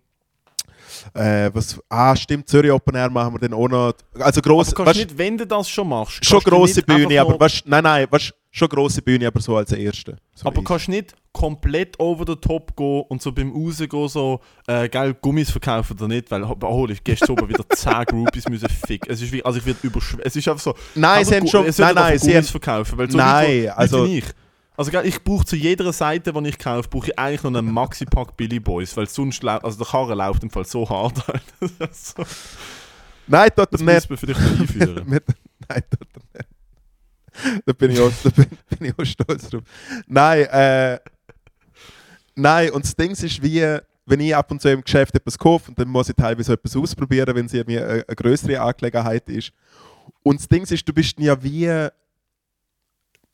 äh, was, ah stimmt, Zürich Open Air machen wir dann auch noch, also Aber gross, kannst weißt, nicht, wenn du das schon machst, schon grosse Bühne, aber weißt, nein, nein, weißt, schon grosse Bühne, aber so als erste. So Aber kannst nicht komplett over the top gehen und so beim Rausgehen so, äh, geil, Gummis verkaufen oder nicht, weil, oh, ich gestern oben wieder 10 Groupies müssen ficken. Es ist wie, also ich werde überschw... Es ist einfach so, Nein, aber sie haben schon, es nein, nein, sie Gummis haben, verkaufen, weil so Nein, Leute, also- ich. Also ich brauche zu jeder Seite, die ich kaufe, brauche ich eigentlich noch einen Maxi-Pack Billy Boys, weil sonst, also der Karren läuft im Fall so hart. So, nein, tut das er nicht. müssen wir vielleicht noch einführen. Nein, tut er nicht. Da bin ich auch, da bin, bin ich auch stolz drauf. Nein, äh, nein, und das Ding ist wie, wenn ich ab und zu im Geschäft etwas kaufe dann muss ich teilweise etwas ausprobieren, wenn es irgendwie eine, eine größere Angelegenheit ist. Und das Ding ist, du bist ja wie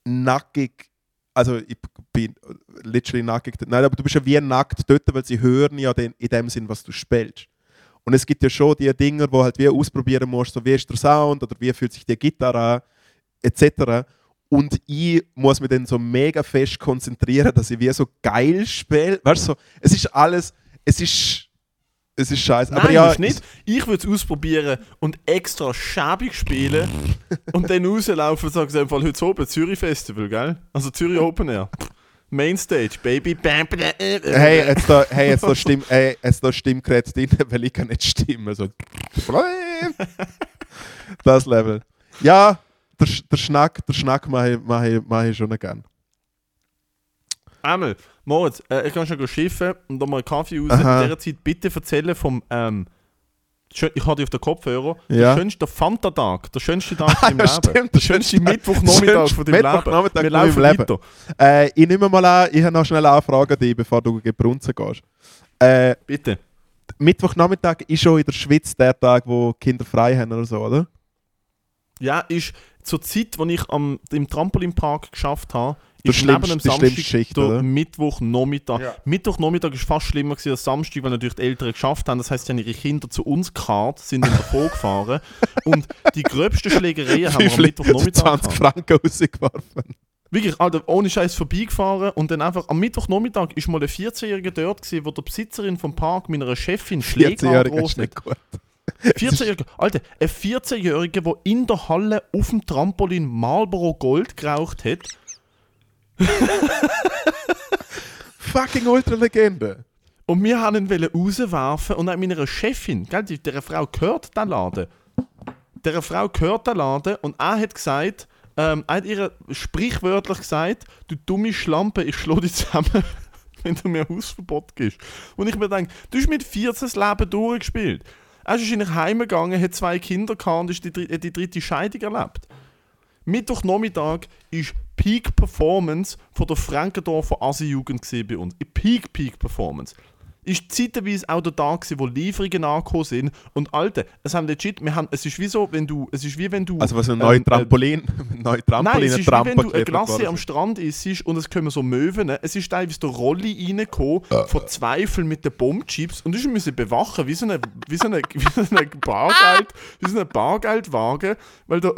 nackig, also ich bin literally nackig, nein, aber du bist ja wie nackt dort, weil sie hören ja den, in dem Sinn, was du spielst. Und es gibt ja schon die Dinge, wo halt wie ausprobieren musst, so wie ist der Sound oder wie fühlt sich die Gitarre an, etc. Und ich muss mich dann so mega fest konzentrieren, dass ich wie so geil spiele. Weißt du, so, es ist alles, es ist, es ist scheiße. Nein, Aber ja, ist nicht. Ich würde es ausprobieren und extra schäbig spielen und dann rauslaufen und sagen, einfach heute oben Zürich Festival, gell? Also Zürich Open Air. Mainstage, Baby. Hey, jetzt da, hey, jetzt da, Stimm, hey, jetzt da Stimmgerät drin, weil ich kann nicht stimmen. So. Das Level. Ja, der, Sch- der Schnack, der Schnack mache ich, mach ich, mach ich schon gern. Einmal, Moritz, äh, ich kann schon schiffen und da mal Kaffee raus. Aha. In dieser Zeit bitte erzählen vom, ähm, ich hatte auf den Kopfhörer, Ja. der schönste Fanta-Tag, der schönste Tag Ah, ja, Leben. stimmt, der schönste Mittwochnachmittag von deinem Leben. Mittwochnachmittag von meinem laufen Leben. Äh, ich nehme mal an, ich habe noch schnell eine Anfrage an dich, bevor du gebrunzen gehst. Äh, Bitte. Mittwochnachmittag ist schon in der Schweiz der Tag, wo Kinder frei haben oder so, oder? Ja, ist zur Zeit, als ich am, im Trampolinpark geschafft habe, Der ist neben dem Samstag der? Mittwochnachmittag. Ja. Mittwochnachmittag ist fast schlimmer gewesen als Samstag, weil natürlich die Eltern geschafft haben. Das heisst, sie haben ihre Kinder zu uns gekarrt, sind dann davor gefahren. Und die gröbsten Schlägereien haben wir am Mittwochnachmittag 20 gehabt. Franken rausgeworfen. Wirklich, Alter, ohne Scheiß vorbeigefahren und dann einfach am Mittwochnachmittag ist mal ein 14-Jähriger dort gewesen, wo der Besitzerin vom Park meiner Chefin Schläge 14-Jähriger ist nicht gut. 14-Jähriger, Alter, ein 14-Jähriger, der in der Halle auf dem Trampolin Marlboro Gold geraucht hat. Fucking Ultra-Legende. Und wir haben ihn rauswerfen und dann meiner Chefin, gell, der Frau gehört der Laden. Der Frau gehört der Laden und er hat gesagt, ähm, er hat ihr sprichwörtlich gesagt, du dumme Schlampe, ich schlau dich zusammen, wenn du mir Hausverbot gibst. Und ich mir denke, du hast mit 14 das Leben durchgespielt. Er ist wahrscheinlich heimgegangen, hat zwei Kinder gehabt und ist die, hat die dritte Scheidung erlebt. Mittwochnachmittag ist Peak Performance von der Frankendorfer Asi-Jugend bei uns. Peak, Peak Performance. Ist zeitweise auch der Tag gewesen, wo Lieferungen angekommen sind. Und Alter, es haben legit, wir haben, es ist wie so, wenn du, es ist wie wenn du... Also was ein ähm, neues äh, Trampolin, neue Trampolin, Nein, es ist wie wenn du eine Glasse am Strand isst und es kommen so Möwen. Es ist teilweise der Rolli reingekommen, von Zweifel mit den Bombchips und ich musste bewachen, wie so ein wie so eine, wie so eine Bargeld, wie so ein Bargeldwagen, weil der,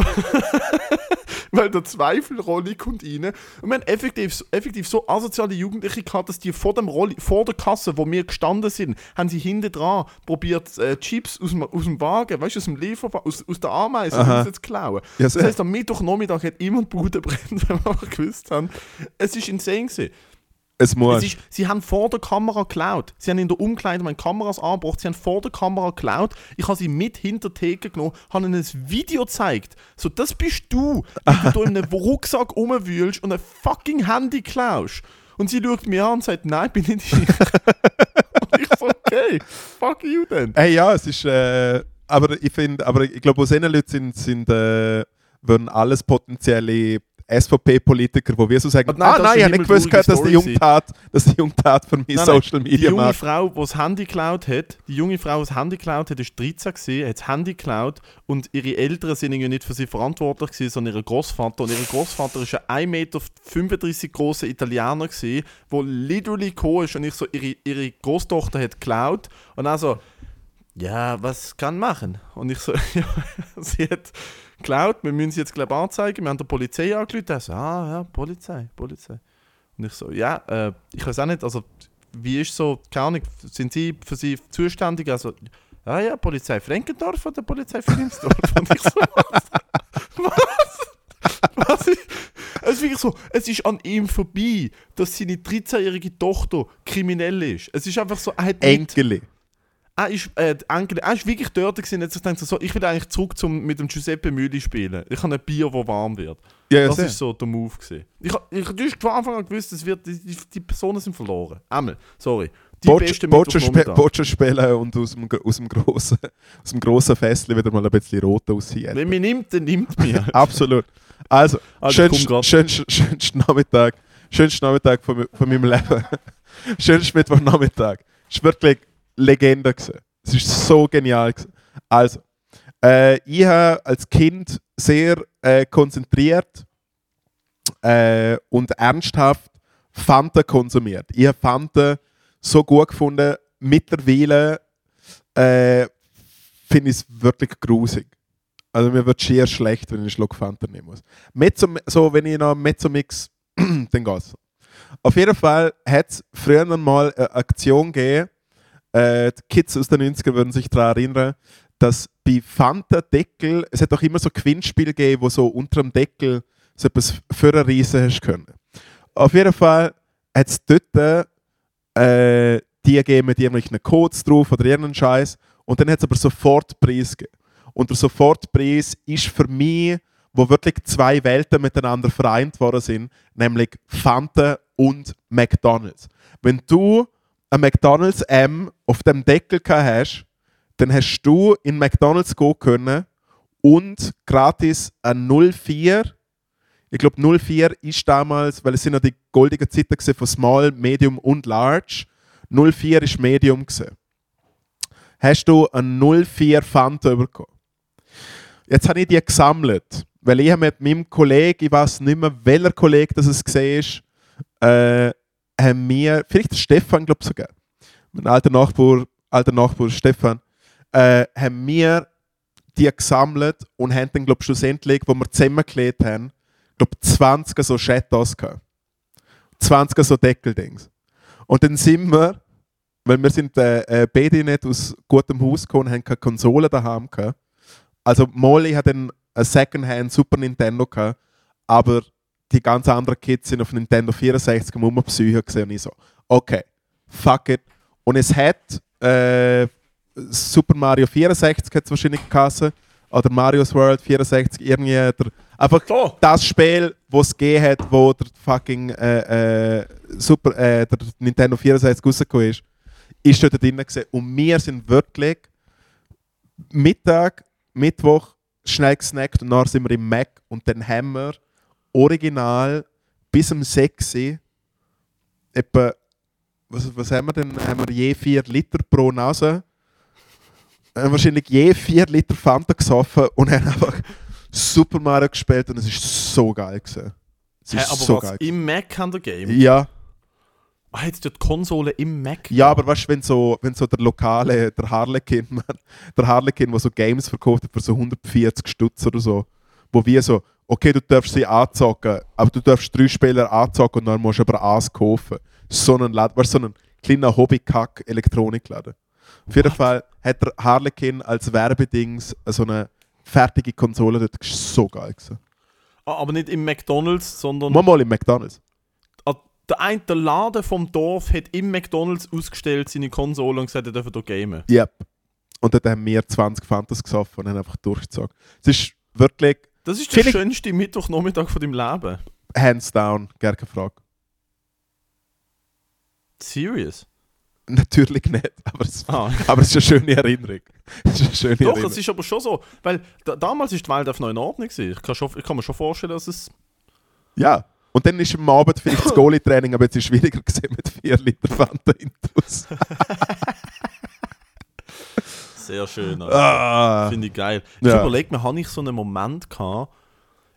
weil der Zweifel-Rolli kommt rein. Und wir haben effektiv, effektiv so asoziale Jugendliche gehabt, dass die vor dem Rolli, vor der Kasse, wo wir gestanden sind, haben sie hinten dran probiert, äh, Chips aus dem, aus dem Wagen, weißt du, aus dem Lieferwagen, aus, aus der Ameise, zu klauen. Ja, Das heisst, am Mittwochnachmittag hat immer die Bude brennt, wenn wir einfach gewusst haben. Es ist insane gewesen. Es muss. Es ist, sie haben vor der Kamera geklaut. Sie haben in der Umkleidung meine Kameras angebracht. Sie haben vor der Kamera geklaut. Ich habe sie mit hinter die Theke genommen, habe ihnen ein Video gezeigt. So, das bist du, wie du in einem Rucksack rumwühlst und ein fucking Handy klaust. Und sie schaut mir an und sagt, nein, bin nicht ich. ich so, okay, fuck you then. Hey, ja, es ist. Äh, aber ich finde, aber ich glaube, aus diesen Leuten sind, sind äh, würden alles potenzielle SVP-Politiker, wo wir so sagen, nein, ah nein, ich habe nicht gewusst, dass die Jungtat, dass die Jungtat für mich Nein, Social Die Media junge macht. Frau, die das Handy geklaut hat, die junge Frau, die das Handy geklaut hat, ist 13 gewesen, hat das Handy geklaut und ihre Eltern sind irgendwie nicht für sie verantwortlich gewesen, sondern ihr Großvater. Und ihr Großvater ist ein 1,35 Meter großer Italiener gewesen, der literally gekommen ist und ich so, ihre, ihre Großtochter hat geklaut und also ja, was kann machen? Und ich so, ja, sie hat geklaut, wir müssen sie jetzt glaube ich anzeigen, wir haben der Polizei angerufen, er so, ah ja, Polizei, Polizei. Und ich so, ja, äh, ich weiß auch nicht, also wie ist so, keine Ahnung, sind Sie für Sie zuständig? Also, ah ja, Polizei Frankendorf oder Polizei Wilhelmsdorf? Und ich so, was? Was? was ist, es ist wirklich so, es ist an ihm vorbei, dass seine 13-jährige Tochter kriminell ist. Es ist einfach so, er hat nicht Enkeli. Er ist, äh, Enkel, er ist wirklich dort gewesen, sich gedacht, so, ich will eigentlich zurück zum, mit dem Giuseppe Müli spielen. Ich habe ein Bier, das warm wird. Ja, ja, Das ist so der Move gewesen. Ich, ich, du hast von Anfang an gewusst, es wird, die, die, die Personen sind verloren. Einmal, sorry. Die beste Boccia spe. Boccia spielen und aus dem, aus dem grossen, aus dem grossen Festchen wieder mal ein bisschen rot aussehen. Wenn mich nimmt, dann nimmt mich. Absolut. Also, Also, komm schönst, grad. schönst, Nachmittag, schönst Nachmittag von, von meinem Leben. schönst Mittwochnachmittag. War wirklich Legende. Es ist so genial. Gewesen. Also, äh, ich habe als Kind sehr äh, konzentriert äh, und ernsthaft Fanta konsumiert. Ich habe Fanta so gut gefunden. Mittlerweile äh, finde ich es wirklich grusig. Also mir wird schier schlecht, wenn ich einen Schluck Fanta nehmen muss. Mezzo, so, wenn ich noch Mezzomix, dann geht's. Auf jeden Fall hat es früher mal eine Aktion gegeben, äh, Kids aus den 90ern würden sich daran erinnern, dass bei Fanta-Deckel, es hat auch immer so Gewinnspiele gegeben, wo so unter dem Deckel so etwas für eine Riese hast können. Auf jeden Fall hat es dort äh, die gegeben mit irgendwelchen Codes drauf oder irgendeinen Scheiß und dann hat es aber sofort Preis gegeben. Und der Sofortpreis ist für mich, wo wirklich zwei Welten miteinander vereint worden sind, nämlich Fanta und McDonalds. Wenn du ein McDonalds M auf dem Deckel hast, dann hast du in McDonalds gehen können und gratis ein 04. Ich glaube 04 ist damals, weil es sind ja die goldenen Zeiten von Small, Medium und Large. 04 ist Medium gewesen. Hast du ein 04 Fanta bekommen? Jetzt habe ich die gesammelt, weil ich mit meinem Kollegen, ich weiß nicht mehr, welcher Kollege das ist, äh, haben wir, vielleicht Stefan, glaube ich sogar, mein alter Nachbar, alter Nachbar Stefan, äh, haben wir die gesammelt und haben dann, glaube ich, schlussendlich, wo wir zusammengeklebt haben, glaube 20 so Shadows gehabt. 20 so Deckeldings. Und dann sind wir, weil wir sind äh, äh, beide nicht aus gutem Haus gekommen, haben keine Konsole daheim gehabt. Also Molly hat dann ein Secondhand Super Nintendo gehabt, aber die ganz anderen Kids sind auf Nintendo 64 am Psycho gesehen und ich so, okay, fuck it. Und es hat äh, Super Mario 64 hat es wahrscheinlich geheißen, oder Mario's World 64, irgendwie der, einfach So. das Spiel, wo es gegeben hat, wo der fucking äh, äh, Super, äh, der Nintendo 64 rausgekommen ist, ist dort drin gewesen. Und wir sind wirklich Mittag, Mittwoch schnell gesnackt und dann sind wir im Mac und dann haben wir original bis um 6 Uhr etwa, was, was haben wir denn? Haben wir je 4 Liter pro Nase? Haben wahrscheinlich je 4 Liter Fanta gesoffen und haben einfach Super Mario gespielt und es ist so geil gewesen. Es ist Hä, aber so was, geil. im Mac haben der Game? Ja, Ah, jetzt die Konsole im Mac? ja, aber weißt du, wenn so, wenn so der lokale, der Harlequin, der Harlequin, der so Games verkauft hat für so 140 Stutz oder so, wo wir so, okay, du darfst sie anzocken, aber du darfst drei Spieler anzocken und dann musst du aber eins kaufen. So ein Laden, weißt so ein kleiner Hobby-Kack-Elektronikladen. Auf jeden? Fall hat der Harlequin als Werbedings so eine fertige Konsole, das ist so geil gewesen. Ah, aber nicht im McDonalds, sondern Mal mal im McDonalds. ah, der, ein, der Laden vom Dorf hat im McDonalds ausgestellt seine Konsole und gesagt, er dürfe hier gamen. Yep. Und dort haben wir 20 Fantas gesoffen und haben einfach durchgezogen. Es ist wirklich, Das ist der Vielleicht- schönste Mittwochnachmittag von deinem Leben. hands down, gar keine Frage. Serious? Natürlich nicht, aber es, Ah. aber es ist eine schöne Erinnerung. Es ist eine schöne Doch, Erinnerung. es ist aber schon so. Weil da, damals ist die Welt auf noch in Ordnung. gewesen. Ich kann, schon, ich kann mir schon vorstellen, dass es. Ja. Und dann ist am Abend vielleicht das Goalie-Training, aber jetzt ist es schwieriger gewesen mit 4 Liter Fanta Intus. Sehr schön. Alter. ah. Finde ich geil. Ich Ja. überlege mir, habe ich so einen Moment gehabt.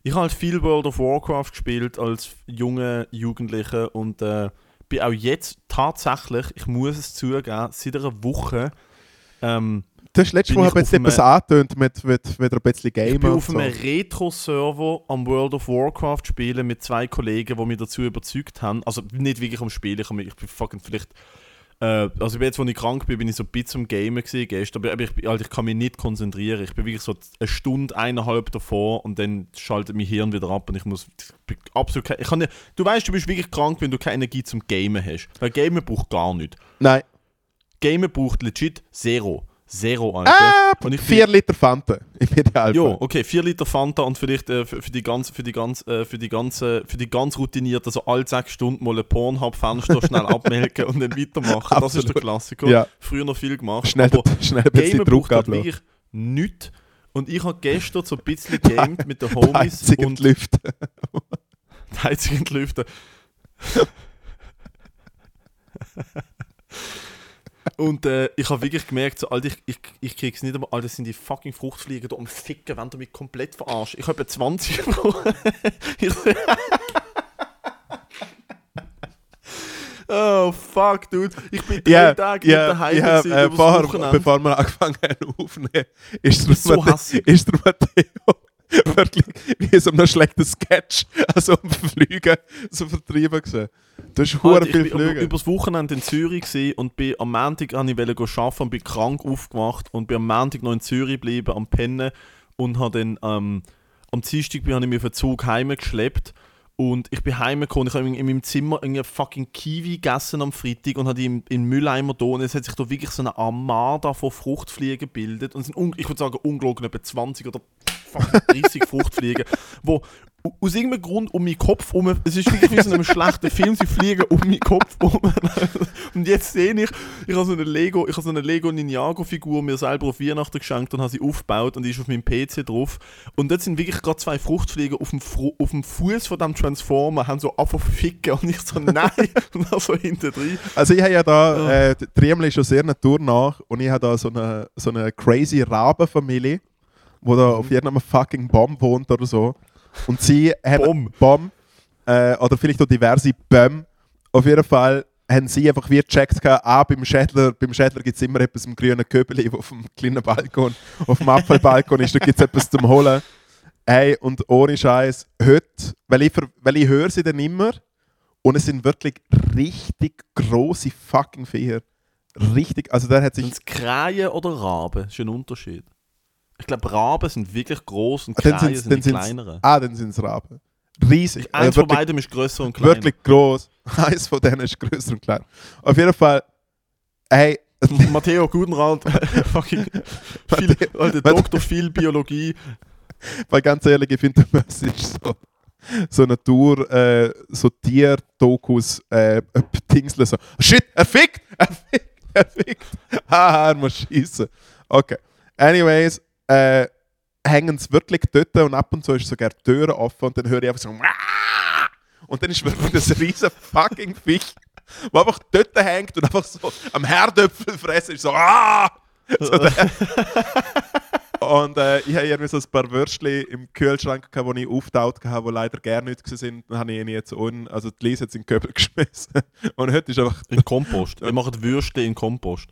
Ich habe halt viel World of Warcraft gespielt als junge Jugendliche und äh, bin auch jetzt tatsächlich, ich muss es zugeben, seit einer Woche. Ähm, letztes bin Mal ich jetzt etwas angetönt mit, mit wieder ein bisschen ich Gamer bin und auf so. einem Retro-Server am World of Warcraft spielen mit zwei Kollegen, die mich dazu überzeugt haben. Also nicht wirklich am Spielen, ich, ich bin fucking vielleicht. Äh, also jetzt, wo ich krank bin, bin ich so ein bisschen am Gamen gewesen gestern, aber, aber ich, Alter, ich kann mich nicht konzentrieren. Ich bin wirklich so eine Stunde, eineinhalb davor und dann schaltet mein Hirn wieder ab und ich muss ich absolut kein, ich kann nicht, Du weißt, du bist wirklich krank, wenn du keine Energie zum Gamen hast. Weil Gamen braucht gar nichts. Nein. Gamen braucht legit Zero. Zero, Alter. Ah, Und ich bin- 4 Liter Fanta im Idealfall. Jo, okay, 4 Liter Fanta und vielleicht äh, für, für die ganz, für die ganz, äh, für die ganze, für die ganz routinierten, so alle 6 Stunden mal ein Pornhub-Fenster schnell abmelken und dann weitermachen. Das ist der Absolut. Klassiker. Ja. Früher noch viel gemacht. Schnell, aber schnell ein bisschen Druck braucht ablassen. wirklich nichts. Und ich habe gestern so ein bisschen gamed mit den Homies Heizung und Lüften. die Heizung entlüften. Und äh, ich habe wirklich gemerkt, so, Alter, ich, ich, ich krieg's nicht einmal, Alter, das sind die fucking Fruchtfliegen da am Ficken, wenn du mich komplett verarscht. Ich habe etwa 20 Euro. ich, oh, fuck, dude. Ich bin drei Ja, Tage nicht ja, daheim ja, gewesen, äh, Wochenende. bevor wir angefangen haben aufzunehmen, ist der, So Mathe- hässig. ist der Matteo wirklich wie so einem schlechten Sketch, also am Fliegen, so vertrieben gewesen. Du hast ich viel bin Flüge. übers Wochenende in Zürich gewesen und bin am Montag wollte ich wollte arbeiten und bin krank aufgewacht und bin am Montag noch in Zürich geblieben, am Pennen und habe dann ähm, am Dienstag bin- ich mich auf den Zug heimgeschleppt und ich bin heimgekommen, ich habe in, in meinem Zimmer einen fucking Kiwi gegessen am Freitag und habe die im, in den Mülleimer da und es hat sich da wirklich so eine Armada von Fruchtfliegen gebildet und es sind, ich würde sagen, ungelogen etwa 20 oder fucking 30 Fruchtfliegen, wo aus irgendeinem Grund um meinen Kopf um. Es ist wirklich wie so in einem schlechten Film, sie fliegen um meinen Kopf um. Und jetzt sehe ich, ich habe so eine Lego, ich habe so eine Lego Ninjago-Figur mir selber auf Weihnachten geschenkt und habe sie aufgebaut und die ist auf meinem PC drauf. Und dort sind wirklich gerade zwei Fruchtfliegen auf dem, Fru- auf dem Fuß von dem Transformer, haben so einfach ficken und ich so, nein, und dann so hinten drin. Also ich habe ja da, Ah. äh, Triemel ist schon sehr Natur nach und ich habe da so eine, so eine crazy Rabenfamilie, wo da auf irgendeinem fucking Baum wohnt oder so. Und sie haben Baum? Baum äh, oder vielleicht auch diverse Bäume. Auf jeden Fall haben sie einfach wie gecheckt, ah, beim Schädler, beim Schädler gibt es immer etwas im grünen Köbeli, auf dem kleinen Balkon, auf dem Apfelbalkon ist, da gibt es etwas zum Holen. Ey, und ohne Scheiß, heute, weil ich, weil ich höre sie dann immer und es sind wirklich richtig große fucking Viecher. Richtig, also der hat sich. Sind es Krähen oder Raben? Das ist ein Unterschied. Ich glaube, Raben sind wirklich groß und Ah, sind's- sind die kleineren. Ah, dann sind es Raben. Riesig. Eins Also von beiden ist grösser und kleiner. wirklich groß. Eins von denen ist größer und kleiner. Auf jeden Fall, ey, Matteo Gudenrand, fucking viel, Alter, Doktor viel Biologie. weil ganz ehrlich, ich finde, es ist so, so Natur, äh, so Tier-Dokus, äh, Dingsle so, shit, er fickt, er fickt, er fickt. Haha, er muss schießen. Okay. Anyways, äh, hängen sie wirklich dort und ab und zu ist sogar die Türen offen und dann höre ich einfach so "Waaah!" und dann ist wirklich das riesen fucking Viech, wo einfach dort hängt und einfach so am Herdöpfel fressen ist so so der. Und äh, ich habe irgendwie so ein paar Würstchen im Kühlschrank, gehabt, die ich auftaut habe, die leider gerne nicht sind. Dann habe ich ihnen jetzt un, also die Lise jetzt in den Köbel geschmissen. Und heute ist einfach, In Kompost. Wir machen Würste in Kompost.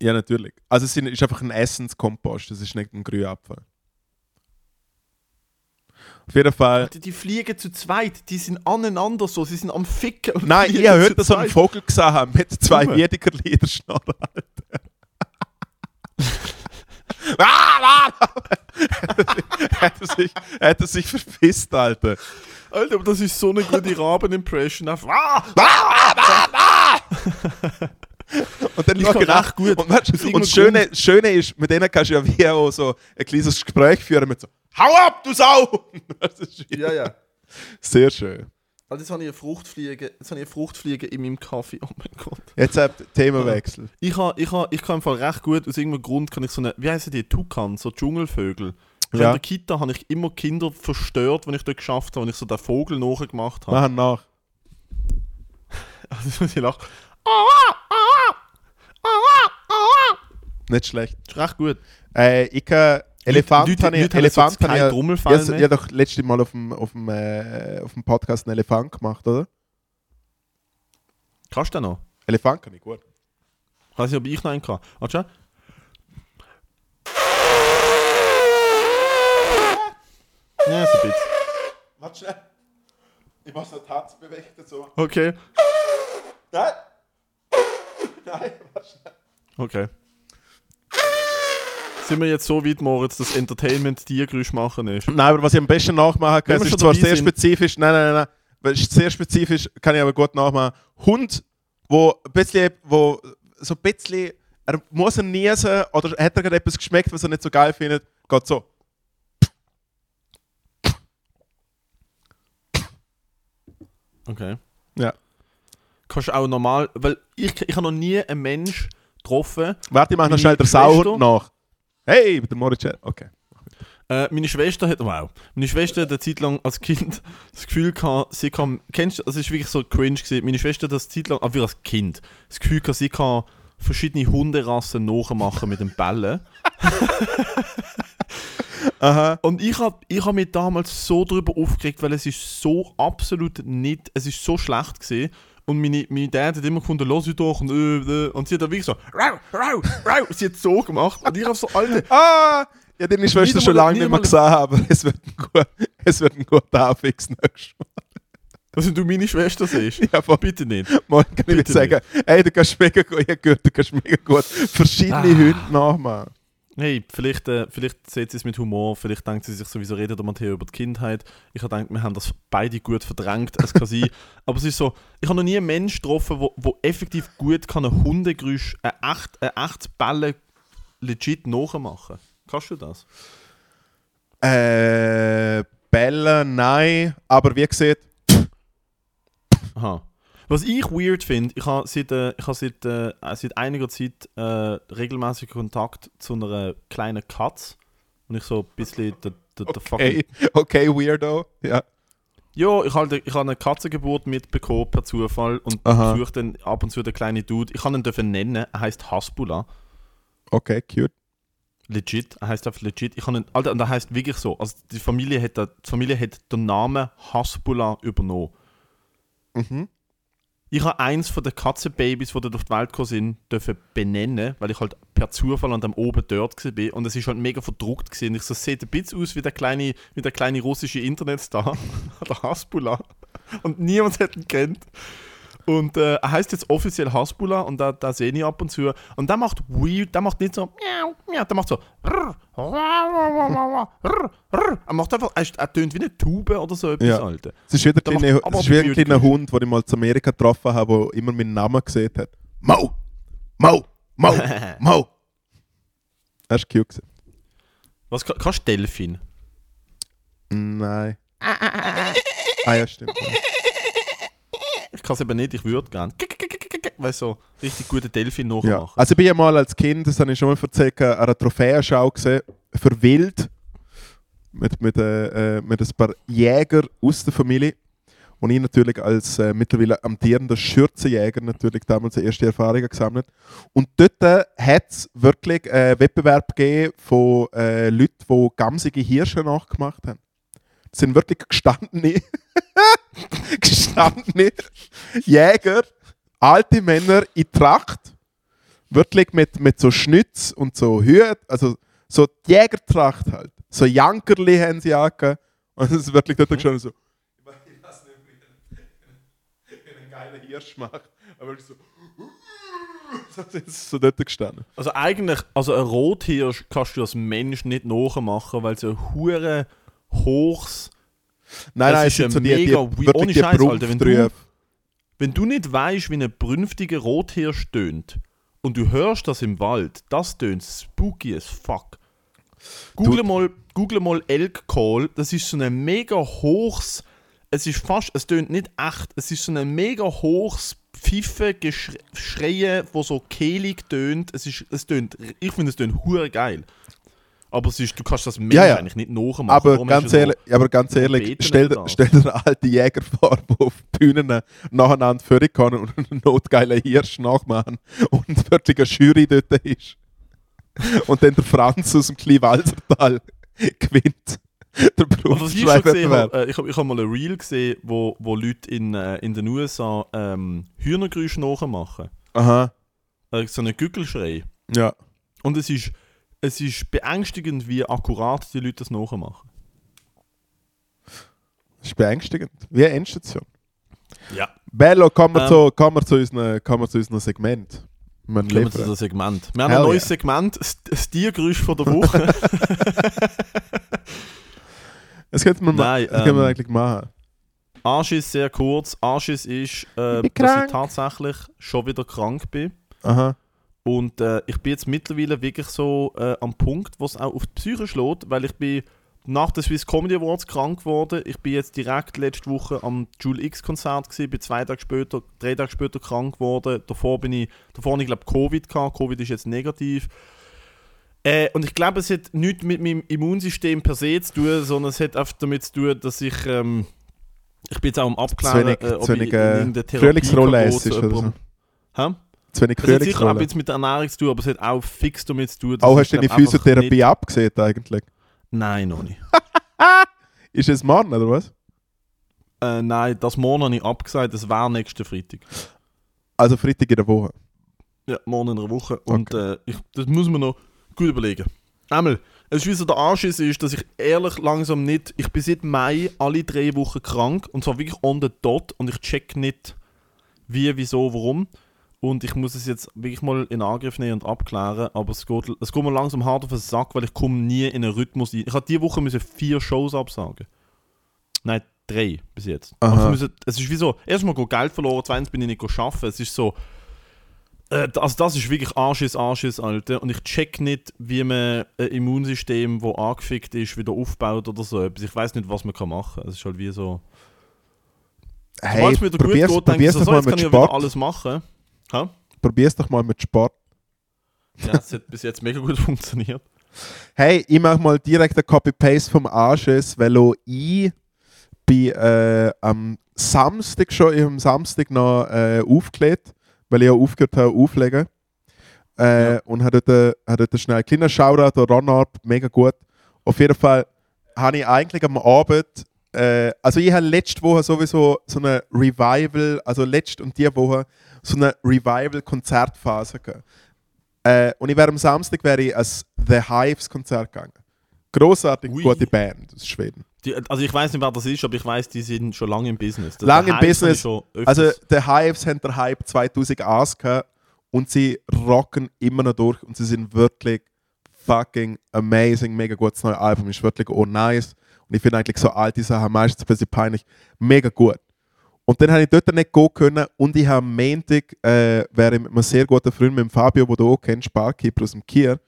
Ja natürlich. Also es ist einfach ein Essenskompost, das ist nicht ein Grünabfall. Auf jeden Fall. Alter, die fliegen zu zweit, die sind aneinander so, sie sind am Ficken. Nein, ich habe heute so einen. Vogel gesehen mit zwei. Wiedeker Liederschnarren, Alter. Ah, ah, hat, er sich, hat er sich verpisst, Alter. Alter, aber das ist so eine gute Raben-Impression. Und dann Ich noch kann genau, gut. Und, weißt, und das Schöne, das Schöne ist, mit denen kannst du ja wie auch so ein kleines Gespräch führen mit so Hau ab, du Sau! Das ist Ja, ja. Sehr schön. Also jetzt habe ich eine Fruchtfliege, jetzt habe ich eine Fruchtfliege in meinem Kaffee. Oh mein Gott. Jetzt habt ihr Themawechsel. Ich, ha, ich, ha, ich kann im Fall recht gut, aus irgendeinem Grund kann ich so eine, wie heißen die, Tukan, so Dschungelvögel. Ja. In der Kita habe ich immer Kinder verstört, wenn ich dort geschafft habe, wenn ich so den Vogel nachgemacht habe. Machen nach. Also ich lache. Nicht schlecht. Recht gut. Äh, ich kann. Elefant Leute- habe ich. Leute Elefant jetzt so habe ich. Trommelfell Ja, mehr. ich habe doch letztes Mal auf dem, auf, dem, äh, auf dem Podcast einen Elefant gemacht, oder? Kannst du den noch? Elefant kann ich gut. Ich weiß nicht, ob ich noch einen kann. Warte schon. Ja, so ein bisschen. Warte schnell. Ich muss noch die Hand bewegen dazu. Okay. Nein! Nein, schnell. Okay. Sind wir jetzt so weit, Moritz, dass Entertainment Tiergeräusch machen ist? Nein, aber was ich am besten nachmachen kann, Wenn es wir ist schon zwar dabei sehr sind. spezifisch, nein, nein, nein, nein, es ist sehr spezifisch, kann ich aber gut nachmachen. Hund, wo ein bisschen, wo so ein bisschen, er muss er niesen oder hat er gerade etwas geschmeckt, was er nicht so geil findet, geht so. Okay. Ja. Kannst auch normal, weil ich, ich habe noch nie einen Mensch getroffen. Warte, ich mache noch schnell der Schwester- Sauhund nach. Hey, der Moritz, okay. Äh, meine Schwester hat, wow, meine Schwester hat eine Zeit lang als Kind das Gefühl gehabt, sie kann, kennst du, es ist wirklich so cringe gewesen. Meine Schwester hat das Zeit lang, aber als Kind, das Gefühl gehabt, sie kann verschiedene Hunderassen nachmachen mit dem Bällen. Aha. Und ich habe ich hab mich damals so darüber aufgeregt, weil es ist so absolut nicht, es ist so schlecht gesehen. Und meine, meine Dad hat immer gefunden, ich doch. Und, äh, äh. und sie hat dann wirklich so, rau, rau, rau. Sie hat so gemacht. Und ich habe so, Alter, Ah! Ja, deine Schwester schon lange nicht mehr gesehen, aber es wird ein, gut, es wird ein guter Anfix nächstes Mal. dass du meine Schwester siehst. Ja, voll. Bitte nicht. Mal kann ich Bitte nicht sagen, hey, du kannst mega gut, ich gehört, du kannst mega gut verschiedene Ah. Hunde nachmachen. Hey, vielleicht, äh, vielleicht sieht sie es mit Humor, vielleicht denkt sie sich sowieso, redet der Matteo über die Kindheit. Ich habe gedacht, wir haben das beide gut verdrängt, es kann sein. Aber es ist so, ich habe noch nie einen Menschen getroffen, wo, wo effektiv gut kann ein Hundegeräusch, ein echt, ein echtes Bellen legit nachmachen. Kannst du das? Äh, Bellen, nein, aber wie gesagt, Aha. Was ich weird finde, ich habe seit, äh, ich habe seit, äh, seit einiger Zeit äh, regelmäßig Kontakt zu einer kleinen Katze. Und ich so ein bisschen der, der, der fucking okay, okay, Weirdo, ja. Ja, ich habe ich hab eine Katzengeburt mitbekommen per Zufall und besuche dann ab und zu den kleinen Dude. Ich kann ihn dürfen nennen, er heißt Hasbula. Okay, cute. Legit, er heißt einfach legit. Ich kann ihn, Alter, und er heißt wirklich so. Also die Familie hat, die Familie hat den Namen Hasbula übernommen. Mhm. Ich habe eins von den Katzenbabys, die auf die Welt gekommen sind, dürfen benennen, weil ich halt per Zufall an dem oben dort war. Und es ist halt mega verdruckt gewesen. Ich so, sieht ein bisschen aus wie der kleine, wie der kleine russische Internetstar, der Hasbullah. Und niemand hat ihn kennt. Und äh, er heißt jetzt offiziell Hasbullah und da, da sehe ich ab und zu. Und der macht weird, der macht nicht so miau, miau, der macht so rrr, rrr, rrr. Er macht einfach, er, er tönt wie eine Tube oder so etwas, Ja. Alter. Es ist wie, der Da macht kleine, aber es ist wie ein kleiner. Hund, den ich mal zu Amerika getroffen habe, der immer meinen Namen gesehen hat. Mau! Mau! Mau! Mau! Das war cute. Was ka- kannst du Delfin? Nein. ah ja, stimmt. ja. Ich kann es eben nicht, ich würde gerne. Weißt du, so richtig gute Delfin Ja. nachmachen. Also ich bin ja mal als Kind, das habe ich schon mal erzählt, an einer Trophäenschau gesehen, für Wild. Mit, mit, äh, äh, mit ein paar Jäger aus der Familie. Und ich natürlich als äh, mittlerweile amtierender Schürzenjäger natürlich damals die erste Erfahrungen gesammelt. Und dort äh, hat es wirklich äh, Wettbewerb gegeben von äh, Leuten, die gamsige Hirsche nachgemacht haben. Das sind wirklich gestandene, gestandene Jäger, alte Männer in Tracht wirklich mit, mit so Schnitz und so Hüt, also so die Jägertracht halt. So Jankerli haben sie angegeben. Und es ist wirklich dort gestanden so. Ich weiß nicht, wie ein- geiler Hirsch macht. Aber so. So dort gestanden. Also eigentlich, also ein Rothirsch kannst du als Mensch nicht nachmachen, weil es ein hure hochs. Nein, Das nein, ist es ja so die, die, wirklich ohne die Scheiß, Alter, wenn du-. Wenn du nicht weißt, wie ein brünftiger Rothirsch tönt und du hörst das im Wald, das tönt spooky as fuck. Google mal, Google mal Elk Call, das ist so ein mega hochs. Es ist fast, es tönt nicht echt, es ist so ein mega hochs Pfiffe, Schreien, wo so kehlig tönt. Es ist, es tönt, ich finde es tönt hure geil. Aber es ist, du kannst das Mensch Ja, ja. eigentlich nicht nachmachen. Aber ganz, es so- ehrlich, aber ganz ehrlich, stell, stell dir einen alten Jäger vor, der auf Bühnen nacheinander vorkommen kann und einen notgeilen Hirsch nachmachen und wirklich eine Jury dort ist. Und dann der Franz aus dem Kleinwalsertal gewinnt. Der was ich habe, äh, ich habe ich hab mal ein Reel gesehen, wo, wo Leute in, äh, in den USA ähm, Hühnergeräusche nachmachen. Aha, Äh, so einen Gückelschrei. ja. Und es ist, es ist beängstigend, wie akkurat die Leute das nachmachen. Das ist beängstigend. Wie eine Endstation. Ja. Bello, kommen wir, Ähm. zu, kommen wir, zu, unseren, kommen wir zu unserem Segment. Wir Kommen wir zu dem Segment. Wir haben Hell ein neues yeah. Segment, das Tiergeräusch von der Woche. Das könnte man, ma- Nein, das können wir ähm, eigentlich machen. Anschiss sehr kurz. Anschiss ist, äh, dass ich tatsächlich schon wieder krank bin. Aha. Und äh, ich bin jetzt mittlerweile wirklich so äh, am Punkt, wo es auch auf die Psyche schlägt, weil ich bin nach den Swiss Comedy Awards krank geworden. Ich bin jetzt direkt letzte Woche am Jule X Konzert gewesen, bin zwei Tage später, drei Tage später krank geworden. Davor bin ich, davor hatte ich glaube Covid gehabt. Covid ist jetzt negativ. Äh, und ich glaube, es hat nichts mit meinem Immunsystem per se zu tun, sondern es hat einfach damit zu tun, dass ich ähm, ich bin jetzt auch am Abklären, wenig- äh, ob zu ich wenig, in äh, Therapie Frühlingsrolle zu oder so. Hä? Zu wenig Das hat sicher etwas mit der Ernährung zu tun, aber es hat auch fix damit zu tun. Auch hast du deine Physiotherapie nicht- abgesehen eigentlich? Nein, noch nicht. Ist es morgen, oder was? Äh, nein, das morgen habe ich abgesagt, das wäre nächsten Freitag. Also Freitag in der Woche. Ja, morgen in einer Woche. Und äh, ich, das muss man noch gut überlegen. Einmal, es ist so der Anschiss ist, dass ich ehrlich langsam nicht. Ich bin seit Mai alle drei Wochen krank und zwar wirklich on the dot und ich check nicht, wie, wieso, warum. Und ich muss es jetzt wirklich mal in Angriff nehmen und abklären, aber es geht, es geht mir langsam hart auf den Sack, weil ich komme nie in einen Rhythmus ein. Ich habe diese Woche müssen vier Shows absagen. Nein, drei bis jetzt. Ich muss, es ist wie so, erstmal geht Geld verloren, zweitens bin ich nicht arbeiten. Es ist so, äh, also das ist wirklich Anschiss, Anschiss, Alter. Und ich check nicht, wie man ein Immunsystem, das angefickt ist, wieder aufbaut oder so etwas. Ich weiß nicht, was man kann machen kann. Es ist halt wie so... Hey, probier's, geht, ich probier's so, mal jetzt kann mit ich ja wieder Sport. alles machen. Hä? Probier's doch mal mit Sport. Ja, es hat bis jetzt mega gut funktioniert. Hey, ich mache mal direkt ein Copy-Paste vom Anschiss, weil auch ich bin äh, am Samstag schon, ich am Samstag noch äh, aufgelegt, weil ich auch aufgehört habe auflegen. Äh, Ja. Und habe dort, habe dort schnell einen kleinen Shoutout an Ronald, mega gut. Auf jeden Fall habe ich eigentlich am Abend Äh, also ich habe letzte Woche sowieso so eine Revival, also letzte und die Woche so eine Revival-Konzertphase gehabt. Äh, und ich wäre am Samstag wäre ich als The Hives Konzert gegangen. Grossartig Ui. gute Band aus Schweden. Die, also ich weiß nicht, wer das ist, aber ich weiß, die sind schon lange im Business. Das- Lange im Business. Also The Hives haben der Hype 2001 gehabt und sie rocken immer noch durch und sie sind wirklich fucking amazing, mega gutes neues Album, ist wirklich oh nice und ich finde eigentlich so alte Sachen meistens ein bisschen peinlich, mega gut. Und dann habe ich dort nicht gehen können und ich habe am Montag, äh, wäre ich mit einem sehr guten Freund, mit dem Fabio, den du auch kennst, Barkeeper aus dem Kier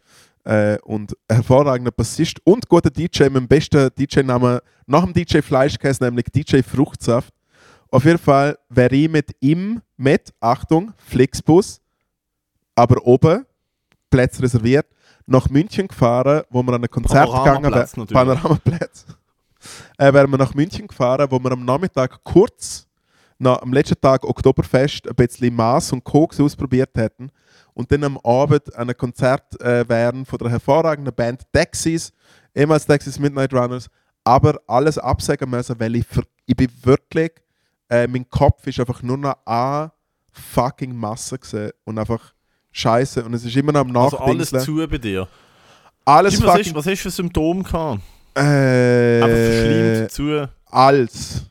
äh, und hervorragender Bassist und guter DJ mit dem besten DJ-Namen nach dem DJ Fleischkäse, nämlich DJ Fruchtsaft. Auf jeden Fall wäre ich mit ihm, mit, Achtung, Flixbus, aber oben, Plätze reserviert, nach München gefahren, wo wir an ein Konzert gegangen wären. Panoramaplatz. Äh, wären wir nach München gefahren, wo wir am Nachmittag kurz, nach, am letzten Tag Oktoberfest, ein bisschen Maß und Koks ausprobiert hätten und dann am Abend an ein Konzert äh, wären von der hervorragenden Band Taxis, ehemals Taxis Midnight Runners, aber alles absagen müssen, weil ich, ich bin wirklich, äh, mein Kopf ist einfach nur noch eine fucking Masse gewesen und einfach scheiße und es ist immer noch am also alles Nachdenken. zu bei dir. alles Tim, was, hast, was hast du für Symptome gehabt? Äh, Einfach verschlimmt zu. alles.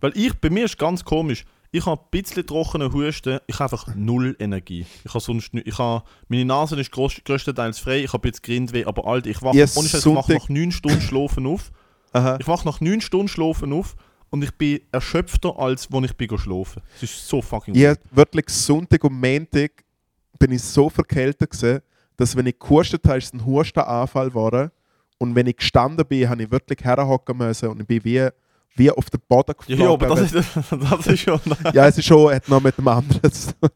Weil ich, bei mir ist ganz komisch. Ich habe ein bisschen trockenen Husten, ich habe einfach null Energie. Ich habe sonst nicht, ich habe, meine Nase ist groß, größtenteils frei, ich habe jetzt Grindweh, aber Alter, ich wache Yes, ohne Scheiß, ich nach 9 Stunden Schlafen auf. Aha. Ich wache nach 9 Stunden Schlafen auf und ich bin erschöpfter, als wenn ich bin schlafen. Es ist so fucking Ich hab wirklich Sonntag und Montag bin ich so verkältet gewesen, dass wenn ich gehustet habe, ist es ein Hustenanfall geworden. Und wenn ich gestanden bin, habe ich wirklich herhocken müssen und ich bin wie, wie auf den Boden Ja, geflogen. ja, aber das ist, das ist ja, ja, es ist schon, hat noch mit dem anderen zu tun.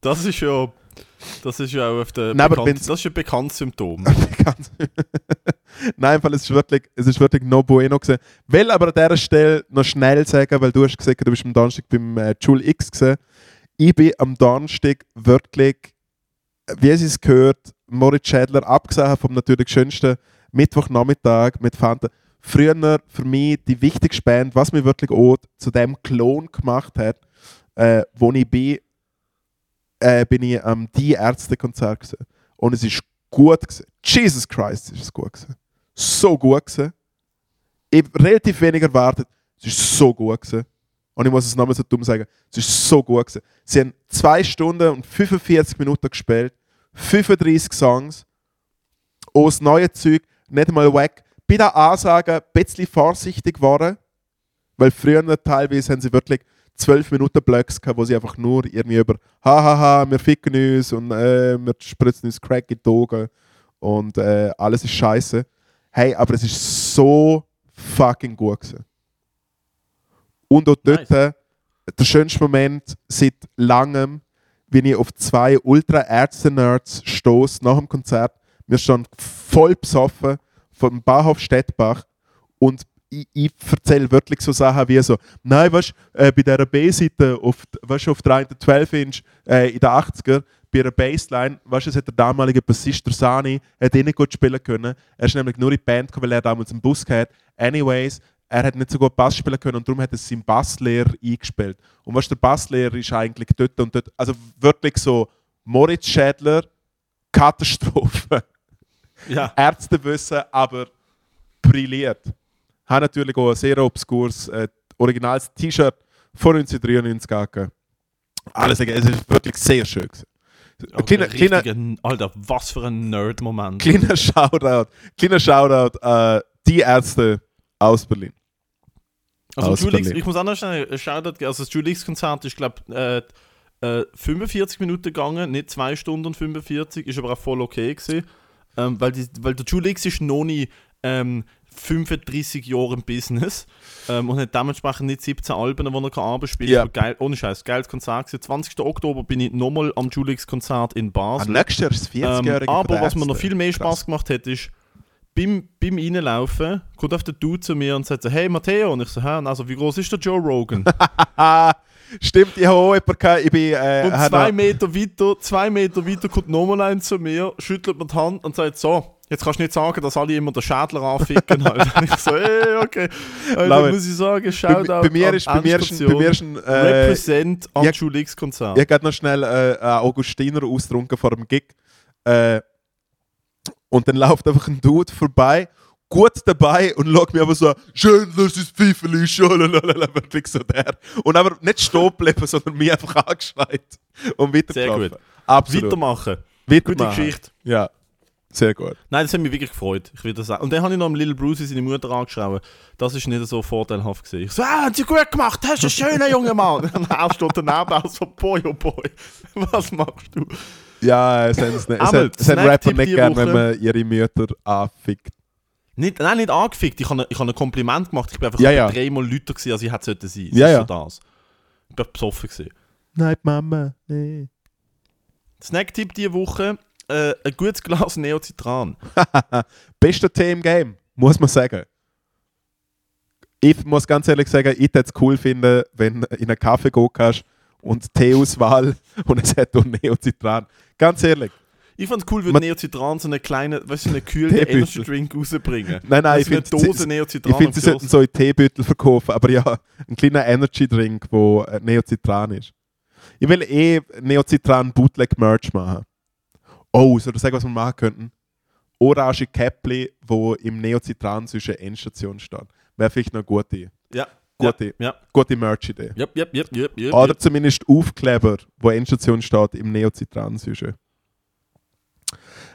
das ist ja, das ist ja auch auf der Nein, bekannt, das ist ein bekanntes Symptom. Nein, weil es ist wirklich, es ist wirklich no bueno gewesen. Will aber an dieser Stelle noch schnell sagen, weil du hast gesagt, du bist am Donnerstag beim äh, Joule X gesehen. Ich bin am Donnerstag wirklich, wie es es gehört, Moritz Schädler, abgesehen vom natürlich schönsten Mittwochnachmittag mit Fanta, früher für mich die wichtigste Band, was mir wirklich auch zu dem Klon gemacht hat, äh, wo ich bin, äh, bin ich am Die Ärzte-Konzert gewesen. Und es ist gut gewesen. Jesus Christ, ist es gut gewesen. So gut gewesen. Ich habe relativ wenig erwartet. Es ist so gut gewesen. Und ich muss es nochmal so dumm sagen. Es ist so gut gewesen. Sie haben 2 Stunden und 45 Minuten gespielt. 35 Songs. Auch das neue Zeug. Nicht mal weg. Bei der Ansage ein bisschen vorsichtig geworden. Weil früher teilweise haben sie wirklich 12 Minuten Blöcks gehabt, wo sie einfach nur irgendwie über hahaha, wir ficken uns und äh, wir spritzen uns Crack in die Augen und äh, alles ist scheiße. Hey, aber es ist so fucking gut gewesen. Und auch dort Nice. der schönste Moment seit langem, wenn ich auf zwei Ultra-Ärzte-Nerds stoße nach dem Konzert. Wir standen voll besoffen vom Bahnhof Stettbach und ich, ich erzähle wirklich so Sachen wie so, nein, weißt du, äh, bei dieser B-Seite auf, weißt, du, auf der einen 12-Inch äh, in den 80er, bei einer Bassline, weißt du, es hat der damalige Bassist der Sani, hat eh nicht gut spielen können. Er ist nämlich nur in die Band gekommen, weil er damals einen Bus hatte. Anyways, er hat nicht so gut Bass spielen können und darum hat er seinen Basslehrer eingespielt. Und was der Basslehrer ist eigentlich dort und dort, also wirklich so Moritz Schädler, Katastrophe. Ja. Ärzte wissen, aber brilliert. Haben natürlich auch ein sehr obskures äh, originales T-Shirt von 1993 gegeben. Alles, es ist wirklich sehr schön. gewesen. Aber Kleiner, ein kleiner, Alter, was für ein Nerd-Moment. kleiner Shoutout, kleiner Shoutout äh, die Ärzte aus Berlin. Also Aus Berlin. ich muss schnell einen Shoutout. Also das Julix-Konzert ist, glaube ich, äh, äh, 45 Minuten gegangen, nicht 2 Stunden und 45, ist aber auch voll okay gewesen. Ähm, weil, die, weil der Julix ist noch nicht ähm, 35 Jahre im Business ähm, und hat dementsprechend nicht 17 Alben, die er kann Abend spielen. Aber geil, ohne Scheiß, geiles Konzert gewesen. 20. Oktober bin ich nochmal am Julix-Konzert in Basel. nächstes Jahr ist das 40-Jährige. Ähm, aber was mir noch viel mehr Spaß gemacht hat, ist, beim, beim Reinlaufen kommt auf der Dude zu mir und sagt so, hey Matteo, und ich so, hä, also wie groß ist der Joe Rogan? Stimmt, ich habe auch jemanden gehabt, ich bin... Äh, und zwei Meter weiter, zwei Meter weiter kommt nochmal ein zu mir, schüttelt mir die Hand und sagt so, Jetzt kannst du nicht sagen, dass alle immer den Schädler anficken. halt. ich so, ey, okay. Also, it. muss ich sagen, Bei, Shoutout bei mir an ist, bei mir ist, ein- bei mir ist ein, äh, Represent am Schulix-Konzert. Ich habe noch schnell äh, einen Augustiner austrunken vor dem Gig. Äh, und dann läuft einfach ein Dude vorbei, gut dabei und schaut mir aber so, schön, Pfeifel ist, schalalala, wirklich so der. Und aber nicht stehen bleiben, sondern mich einfach angeschreit und weitergelaufen. Sehr gut. Absolut. Weitermachen. Gute Weitermachen. Geschichte. Ja, sehr gut. Nein, das hat mich wirklich gefreut. Ich will das sagen. Und dann habe ich noch Little Bruce seine Mutter angeschrieben. Das ist nicht so vorteilhaft gewesen. Ich so, ah, hat sie gut gemacht, hast du einen schönen jungen Mann. Und er steht daneben auch so, boy, oh boy, was machst du? Ja, es haben, Snacktipp Rapper nicht gern, wenn man ihre Mütter anfickt. Nicht, nein, nicht angefickt. Ich habe ich habe ein Kompliment gemacht. Ich bin einfach Ja, ja. dreimal lauter gewesen, als ich hätte sollten sein. Das Ja, ja. so das. Ich bin besoffen gewesen. Nein, Mama, nee. Snacktipp diese Woche, äh, ein gutes Glas Neocitran. Bester Tee im Game, muss man sagen. Ich muss ganz ehrlich sagen, ich würde es cool finden, wenn du in einen Kaffee gehen kannst und Teeauswahl und es hat auch Neocitran. Ganz ehrlich. Ich fand es cool, würde Neocitran so eine kleine, weißt du, kühlen Teebüttel. Energy Drink rausbringen. Nein, nein, ich eine finde, Dose sie, Neocitran. ich finde, sie sollten so in Teebeutel verkaufen, aber ja, ein kleiner Energy-Drink, wo äh, Neocitran ist. Ich will eh Neocitran Bootleg Merch machen. Oh, soll ich sagen, was wir machen könnten? Orange Käppli, wo im Neocitran zwischen Endstation steht. Wäre vielleicht noch eine gute, Ja. gute, Ja. gute Merch-Idee. Yep, yep, yep, yep, yep. Oder zumindest Aufkleber, wo Endstation steht, im Neocitran zwischen.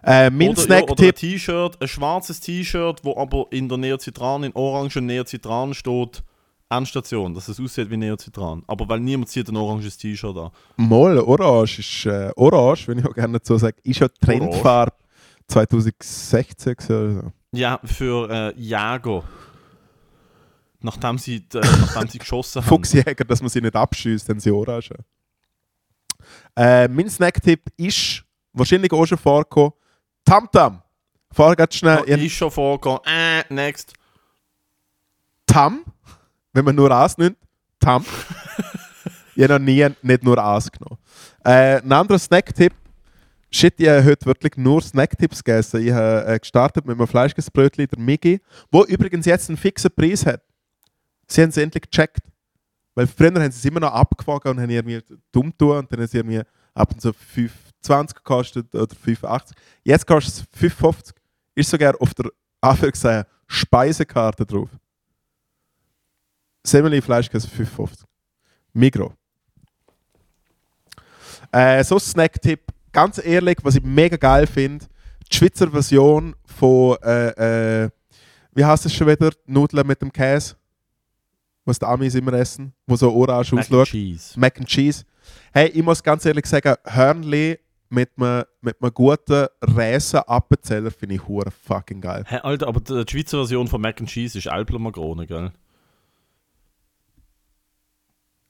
Äh, mein oder, ja, oder ein Snack-Tipp. T-Shirt, ein schwarzes T-Shirt, wo aber in der Neocitran, in orangen Neocitran steht, Endstation, dass es aussieht wie Neocitran. Aber weil niemand zieht ein oranges T-Shirt an. Moll, Orange ist äh, Orange, wenn ich auch gerne so sage, ist ja Trendfarbe 2016 gewesen oder so. Ja, für äh, Jäger. Nachdem sie, äh, nachdem sie geschossen haben. Fuchsjäger, dass man sie nicht abschießt, dann sie Orange. Äh, mein Snacktipp ist wahrscheinlich auch schon vorgekommen. Tamtam. Fahr ganz schnell Ja, ist schon vorgekommen. Äh, next. Tam, wenn man nur Aas nimmt. Tam. ich habe noch nie nicht nur Aas genommen. Äh, ein anderer Snacktipp. Shit, ich habe heute wirklich nur Snacktipps gegessen. Ich habe äh, gestartet mit einem Fleischkäsebrötchen, der Migi, wo übrigens jetzt einen fixen Preis hat. Sie haben es endlich gecheckt. Weil früher haben sie es immer noch abgewogen und haben irgendwie dumm tun und dann haben sie irgendwie ab und zu 5,20 gekostet oder 5,80. Jetzt kostet es 5,50. Ist sogar auf der Anführungszeichen Speisekarte drauf. Semmeli Fleischkäse 5,50. Migro. Äh, so ein Snacktipp, ganz ehrlich, was ich mega geil finde, die Schweizer Version von, äh, äh, wie heißt es schon wieder, Nudeln mit dem Käse, was die Amis immer essen, wo so orange Mac and ausschaut. Cheese. Mac and Cheese. Hey, ich muss ganz ehrlich sagen, Hörnli mit einem, mit einem guten Räsen-Appenzeller finde ich hure fucking geil. Hä, Alter, aber die, die Schweizer Version von Mac and Cheese ist Alpler Makrone, gell?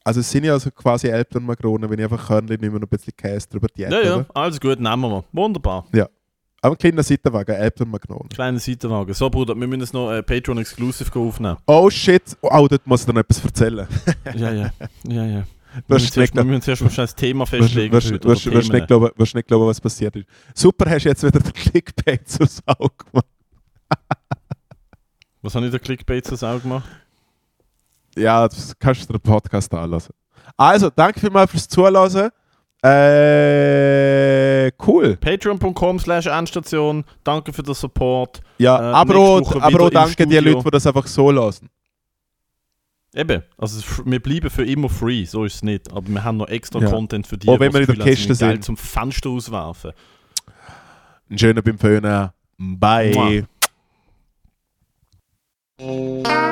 Also es sind ja also quasi Elbler Makronen, wenn ich einfach Hörnli nehme und ein bisschen Käse drüber die Ja, ja, alles gut, nehmen wir. Wunderbar. Aber ein kleiner Seitenwagen, Elbler Makronen. Kleiner Seitenwagen. So, Bruder, wir müssen jetzt noch äh, Patreon Exclusive aufnehmen. Oh shit, oh, dort muss ich noch etwas erzählen. Ja, ja. Ja, ja. Du Wir müssen zuerst, wir glauben, müssen zuerst mal schnell das Thema festlegen. Themen. nicht glauben, wirst nicht glauben, was passiert ist. Super, hast du jetzt wieder den Clickbait zur Sau gemacht. Was habe ich der Clickbait zur Sau gemacht? Ja, das kannst du den Podcast anlassen. Also, danke vielmals fürs Zuhören. Äh, cool. Patreon.com slash Endstation. Danke für den Support. Ja, Äh, aber, auch, aber auch danke die. Leute, die das einfach so lassen. Eben, also wir bleiben für immer free, so ist es nicht. Aber wir haben noch extra Ja. Content für die, Auch wenn wir in der Kiste sind. Geld zum Fenster auswerfen. Einen schönen beim Föhnen. Bye. Mua.